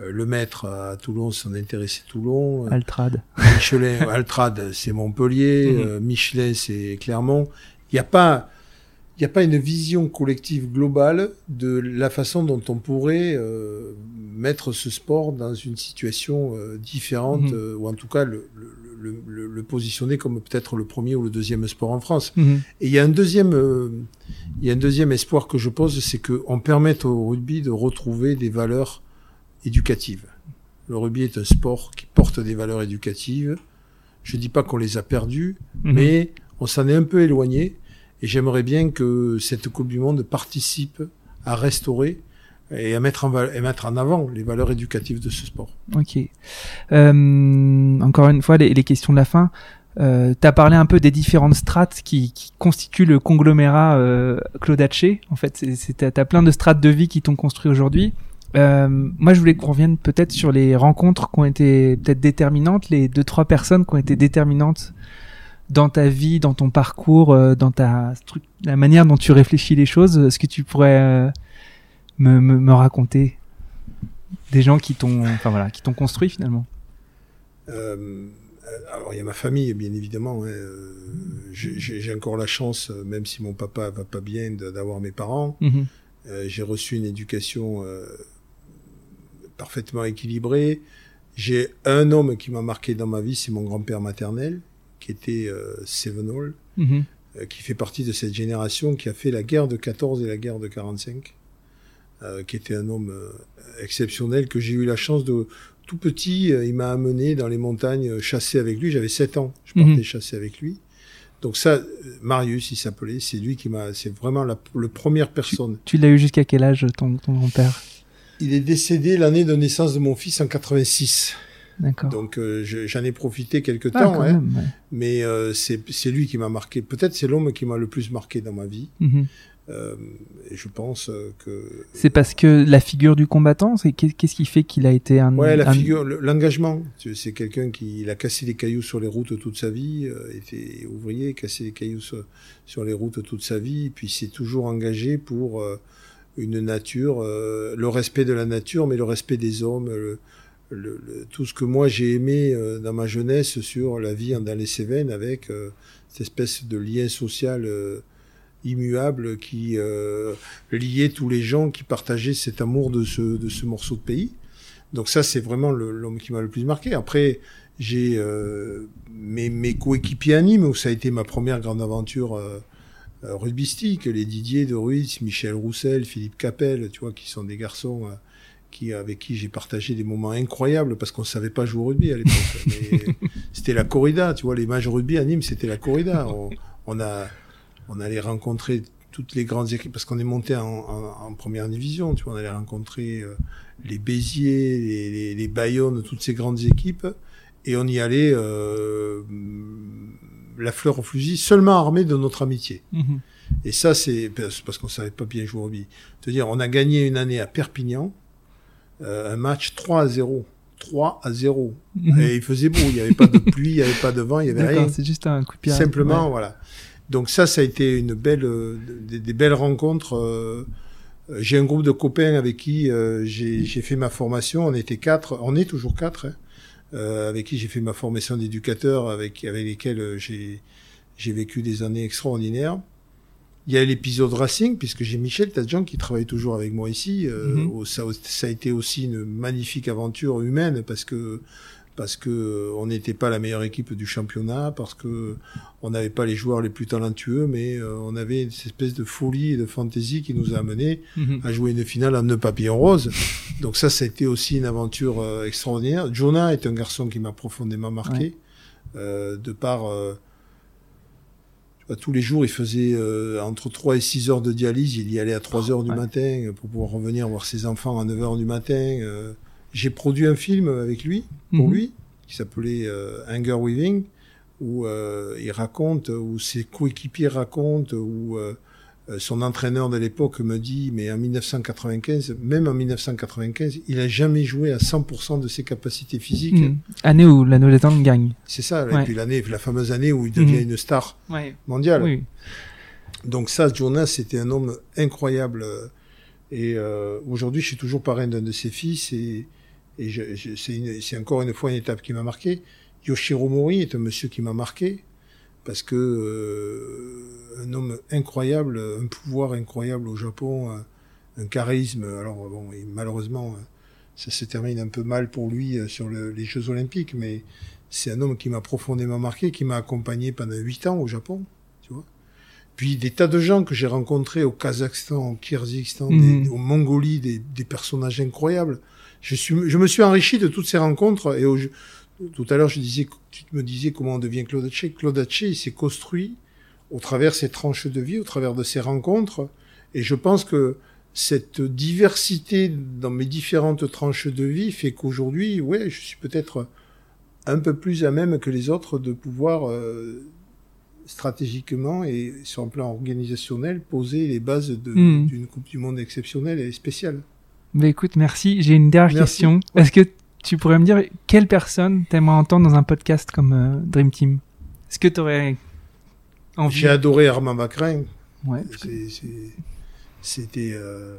Euh, le maître à Toulon, son intérêt, c'est Toulon. euh, Altrad. Michelin, Altrad, c'est Montpellier. Mhm. euh, Michelin, c'est Clermont. Il n'y a pas, il n'y a pas une vision collective globale de la façon dont on pourrait euh, mettre ce sport dans une situation euh, différente, Mhm. euh, ou en tout cas le, le, le, le- positionner comme peut-être le premier ou le deuxième sport en France. Mhm. Et il y a un deuxième, il y a un deuxième espoir que je pose, c'est qu'on permette au rugby de retrouver des valeurs éducatives. Le rugby est un sport qui porte des valeurs éducatives. Je dis pas qu'on les a perdues, Mhm. mais on s'en est un peu éloigné. Et j'aimerais bien que cette Coupe du Monde participe à restaurer et à mettre en, et mettre en avant les valeurs éducatives de ce sport. Ok. Euh, encore une fois, les, les questions de la fin. Euh, tu as parlé un peu des différentes strates qui, qui constituent le conglomérat euh, Claude Hatché. En fait, t'as as plein de strates de vie qui t'ont construit aujourd'hui. Euh, moi, je voulais qu'on revienne peut-être sur les rencontres qui ont été peut-être déterminantes, les deux trois personnes qui ont été déterminantes dans ta vie, dans ton parcours, euh, dans ta la manière dont tu réfléchis les choses. Est-ce que tu pourrais euh, me, me, me raconter des gens qui t'ont, enfin voilà, qui t'ont construit finalement? Euh, alors il y a ma famille, bien évidemment. Hein. Euh, j'ai encore la chance, même si mon papa va pas bien, d'avoir mes parents. Mhm. Euh, j'ai reçu une éducation euh, parfaitement équilibrée. J'ai un homme qui m'a marqué dans ma vie, c'est mon grand-père maternel, qui était euh, Sevenol, mhm. euh, qui fait partie de cette génération qui a fait la guerre de 14 et la guerre de 45, euh, qui était un homme exceptionnel que j'ai eu la chance de tout petit, il m'a amené dans les montagnes chasser avec lui. J'avais 7 ans, je partais mhm. chasser avec lui. Donc ça, Marius, il s'appelait, c'est lui qui m'a, c'est vraiment la, première personne. Tu, l'as eu jusqu'à quel âge, ton, ton grand-père? Il est décédé l'année de naissance de mon fils en 86. D'accord. Donc euh, j'en ai profité quelque ah, temps, hein, mais euh, c'est lui qui m'a marqué. Peut-être c'est l'homme qui m'a le plus marqué dans ma vie. Mhm. Euh, et je pense que c'est parce que la figure du combattant, c'est qu'est-ce qui fait qu'il a été un ouais la figure, l'engagement. C'est quelqu'un qui il a cassé des cailloux sur les routes toute sa vie, était ouvrier, cassé des cailloux sur, les routes toute sa vie, puis s'est toujours engagé pour une nature, euh, le respect de la nature, mais le respect des hommes, le, le, tout ce que moi j'ai aimé euh, dans ma jeunesse sur la vie dans les Cévennes avec cette espèce de lien social immuable qui euh, liait tous les gens qui partageaient cet amour de ce, de ce morceau de pays. Donc ça, c'est vraiment l'homme qui m'a le plus marqué. Après, j'ai euh, mes, mes coéquipiers animes, où ça a été ma première grande aventure euh, euh rugbystique, les Didier de Ruiz, Michel Roussel, Philippe Capel, tu vois, qui sont des garçons euh, qui, avec qui j'ai partagé des moments incroyables parce qu'on savait pas jouer au rugby à l'époque. c'était la corrida, tu vois, les matchs rugby à Nîmes, c'était la corrida. On, on a on allait rencontrer toutes les grandes équipes parce qu'on est monté en, première division. Tu vois, on allait rencontrer euh, les Béziers, les, les, Bayonne, toutes ces grandes équipes, et on y allait euh, la fleur au fusil, seulement armé de notre amitié. Mhm. Et ça, c'est parce qu'on savait pas bien jouer au rugby. C'est-à-dire, on a gagné une année à Perpignan, euh, un match 3 à 0. 3 à 0. Mhm. Et il faisait beau, il n'y avait pas de pluie, il n'y avait pas de vent, il y avait rien. C'est juste un coup de pied. Simplement, voilà. Donc ça, ça a été une belle, euh, des, belles rencontres. Euh, j'ai un groupe de copains avec qui j'ai fait ma formation. On était quatre, on est toujours quatre, hein, avec qui j'ai fait ma formation d'éducateur, avec avec lesquels j'ai j'ai vécu des années extraordinaires. Il y a l'épisode Racing, puisque j'ai Michel Tadjan qui travaille toujours avec moi ici. Mm-hmm. ça, ça, a été aussi une magnifique aventure humaine parce que parce que euh, on n'était pas la meilleure équipe du championnat, parce que on n'avait pas les joueurs les plus talentueux, mais euh, on avait cette espèce de folie et de fantaisie qui nous a amené mhm. à jouer une finale en deux papillons roses. Donc ça, ça a été aussi une aventure euh, extraordinaire. Jonah est un garçon qui m'a profondément marqué, de par tous les jours, il faisait entre 3 et 6 heures de dialyse. Il y allait à 3 heures du matin pour pouvoir revenir voir ses enfants à 9 heures du matin. J'ai produit un film avec lui, pour mhm. lui, qui s'appelait euh, Anger Weaving, où euh, il raconte, où ses coéquipiers racontent, où euh, son entraîneur de l'époque me dit, mais en 1995, même en 1995, il a jamais joué à 100% de ses capacités physiques. Mhm. Année où la Nouvelle-Zélande gagne. C'est ça, et puis l'année, la fameuse année où il devient mhm. une star mondiale. Oui. Donc ça, Jonas, c'était un homme incroyable. Et aujourd'hui, je suis toujours parrain d'un de ses fils et et c'est encore une fois une étape qui m'a marqué. Yoshiro Mori est un monsieur qui m'a marqué parce que euh, un homme incroyable, un pouvoir incroyable au Japon, un, charisme. Alors bon, malheureusement, ça se termine un peu mal pour lui euh, sur les Jeux Olympiques, mais c'est un homme qui m'a profondément marqué, qui m'a accompagné pendant huit ans au Japon, tu vois. Puis des tas de gens que j'ai rencontrés au Kazakhstan, au Kyrgyzstan, mmh. au Mongolie, des, des personnages incroyables je, suis, je me suis enrichi de toutes ces rencontres. Et tout à l'heure, je disais, tu me disais comment on devient Claude Haché. Claude Haché, il s'est construit au travers ses tranches de vie, au travers de ses rencontres. Et je pense que cette diversité dans mes différentes tranches de vie fait qu'aujourd'hui, ouais, je suis peut-être un peu plus à même que les autres de pouvoir euh, stratégiquement et sur un plan organisationnel poser les bases hmm. d'une Coupe du Monde exceptionnelle et spéciale. Bah écoute, merci. J'ai une dernière question. Est-ce que tu pourrais me dire quelle personne t'aimerais entendre dans un podcast comme euh, Dream Team? Est-ce que tu aurais envie? J'ai adoré Armand Macrin. Ouais. C'était euh,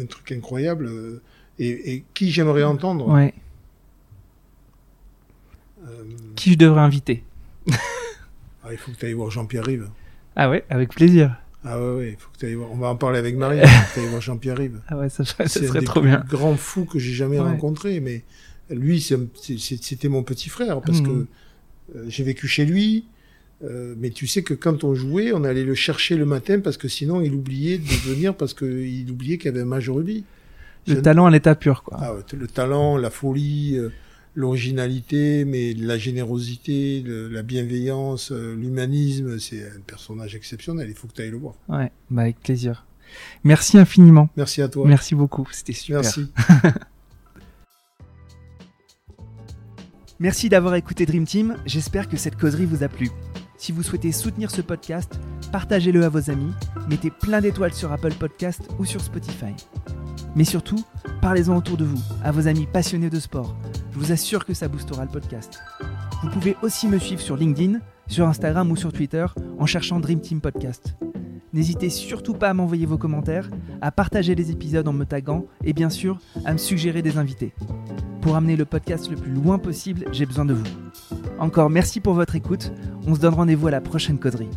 un, truc incroyable. Et, et qui j'aimerais entendre? Ouais. Euh, Qui je devrais inviter? Ah, Il faut que tu ailles voir Jean-Pierre Rive. Ah ouais, avec plaisir. Ah ouais, ouais, faut que tu ailles voir. On va en parler avec Marie. Il faut que tu voir Jean-Pierre Rive. Ah ouais, ça, ça serait trop bien. grands fous que j'ai jamais Ouais. rencontré. Mais lui, c'était mon petit frère parce que euh, j'ai vécu chez lui. euh, mais tu sais que quand on jouait, on allait le chercher le matin parce que sinon il oubliait de venir parce qu'il oubliait qu'il y avait un match rugby. Le talent à l'état pur, quoi. Ah ouais, le talent, la folie, euh, l'originalité, mais la générosité, le- la bienveillance, euh, l'humanisme, c'est un personnage exceptionnel. Il faut que tu ailles le voir. Ouais, bah avec plaisir. Merci infiniment. Merci à toi. Merci beaucoup, c'était super. Merci. Merci d'avoir écouté Dream Team, j'espère que cette causerie vous a plu. Si vous souhaitez soutenir ce podcast, partagez-le à vos amis, mettez plein d'étoiles sur Apple Podcast ou sur Spotify. Mais surtout, parlez-en autour de vous, à vos amis passionnés de sport. Je vous assure que ça boostera le podcast. Vous pouvez aussi me suivre sur LinkedIn, sur Instagram ou sur Twitter en cherchant Dream Team Podcast. N'hésitez surtout pas à m'envoyer vos commentaires, à partager les épisodes en me taguant et bien sûr à me suggérer des invités. Pour amener le podcast le plus loin possible, j'ai besoin de vous. Encore merci pour votre écoute. On se donne rendez-vous à la prochaine causerie.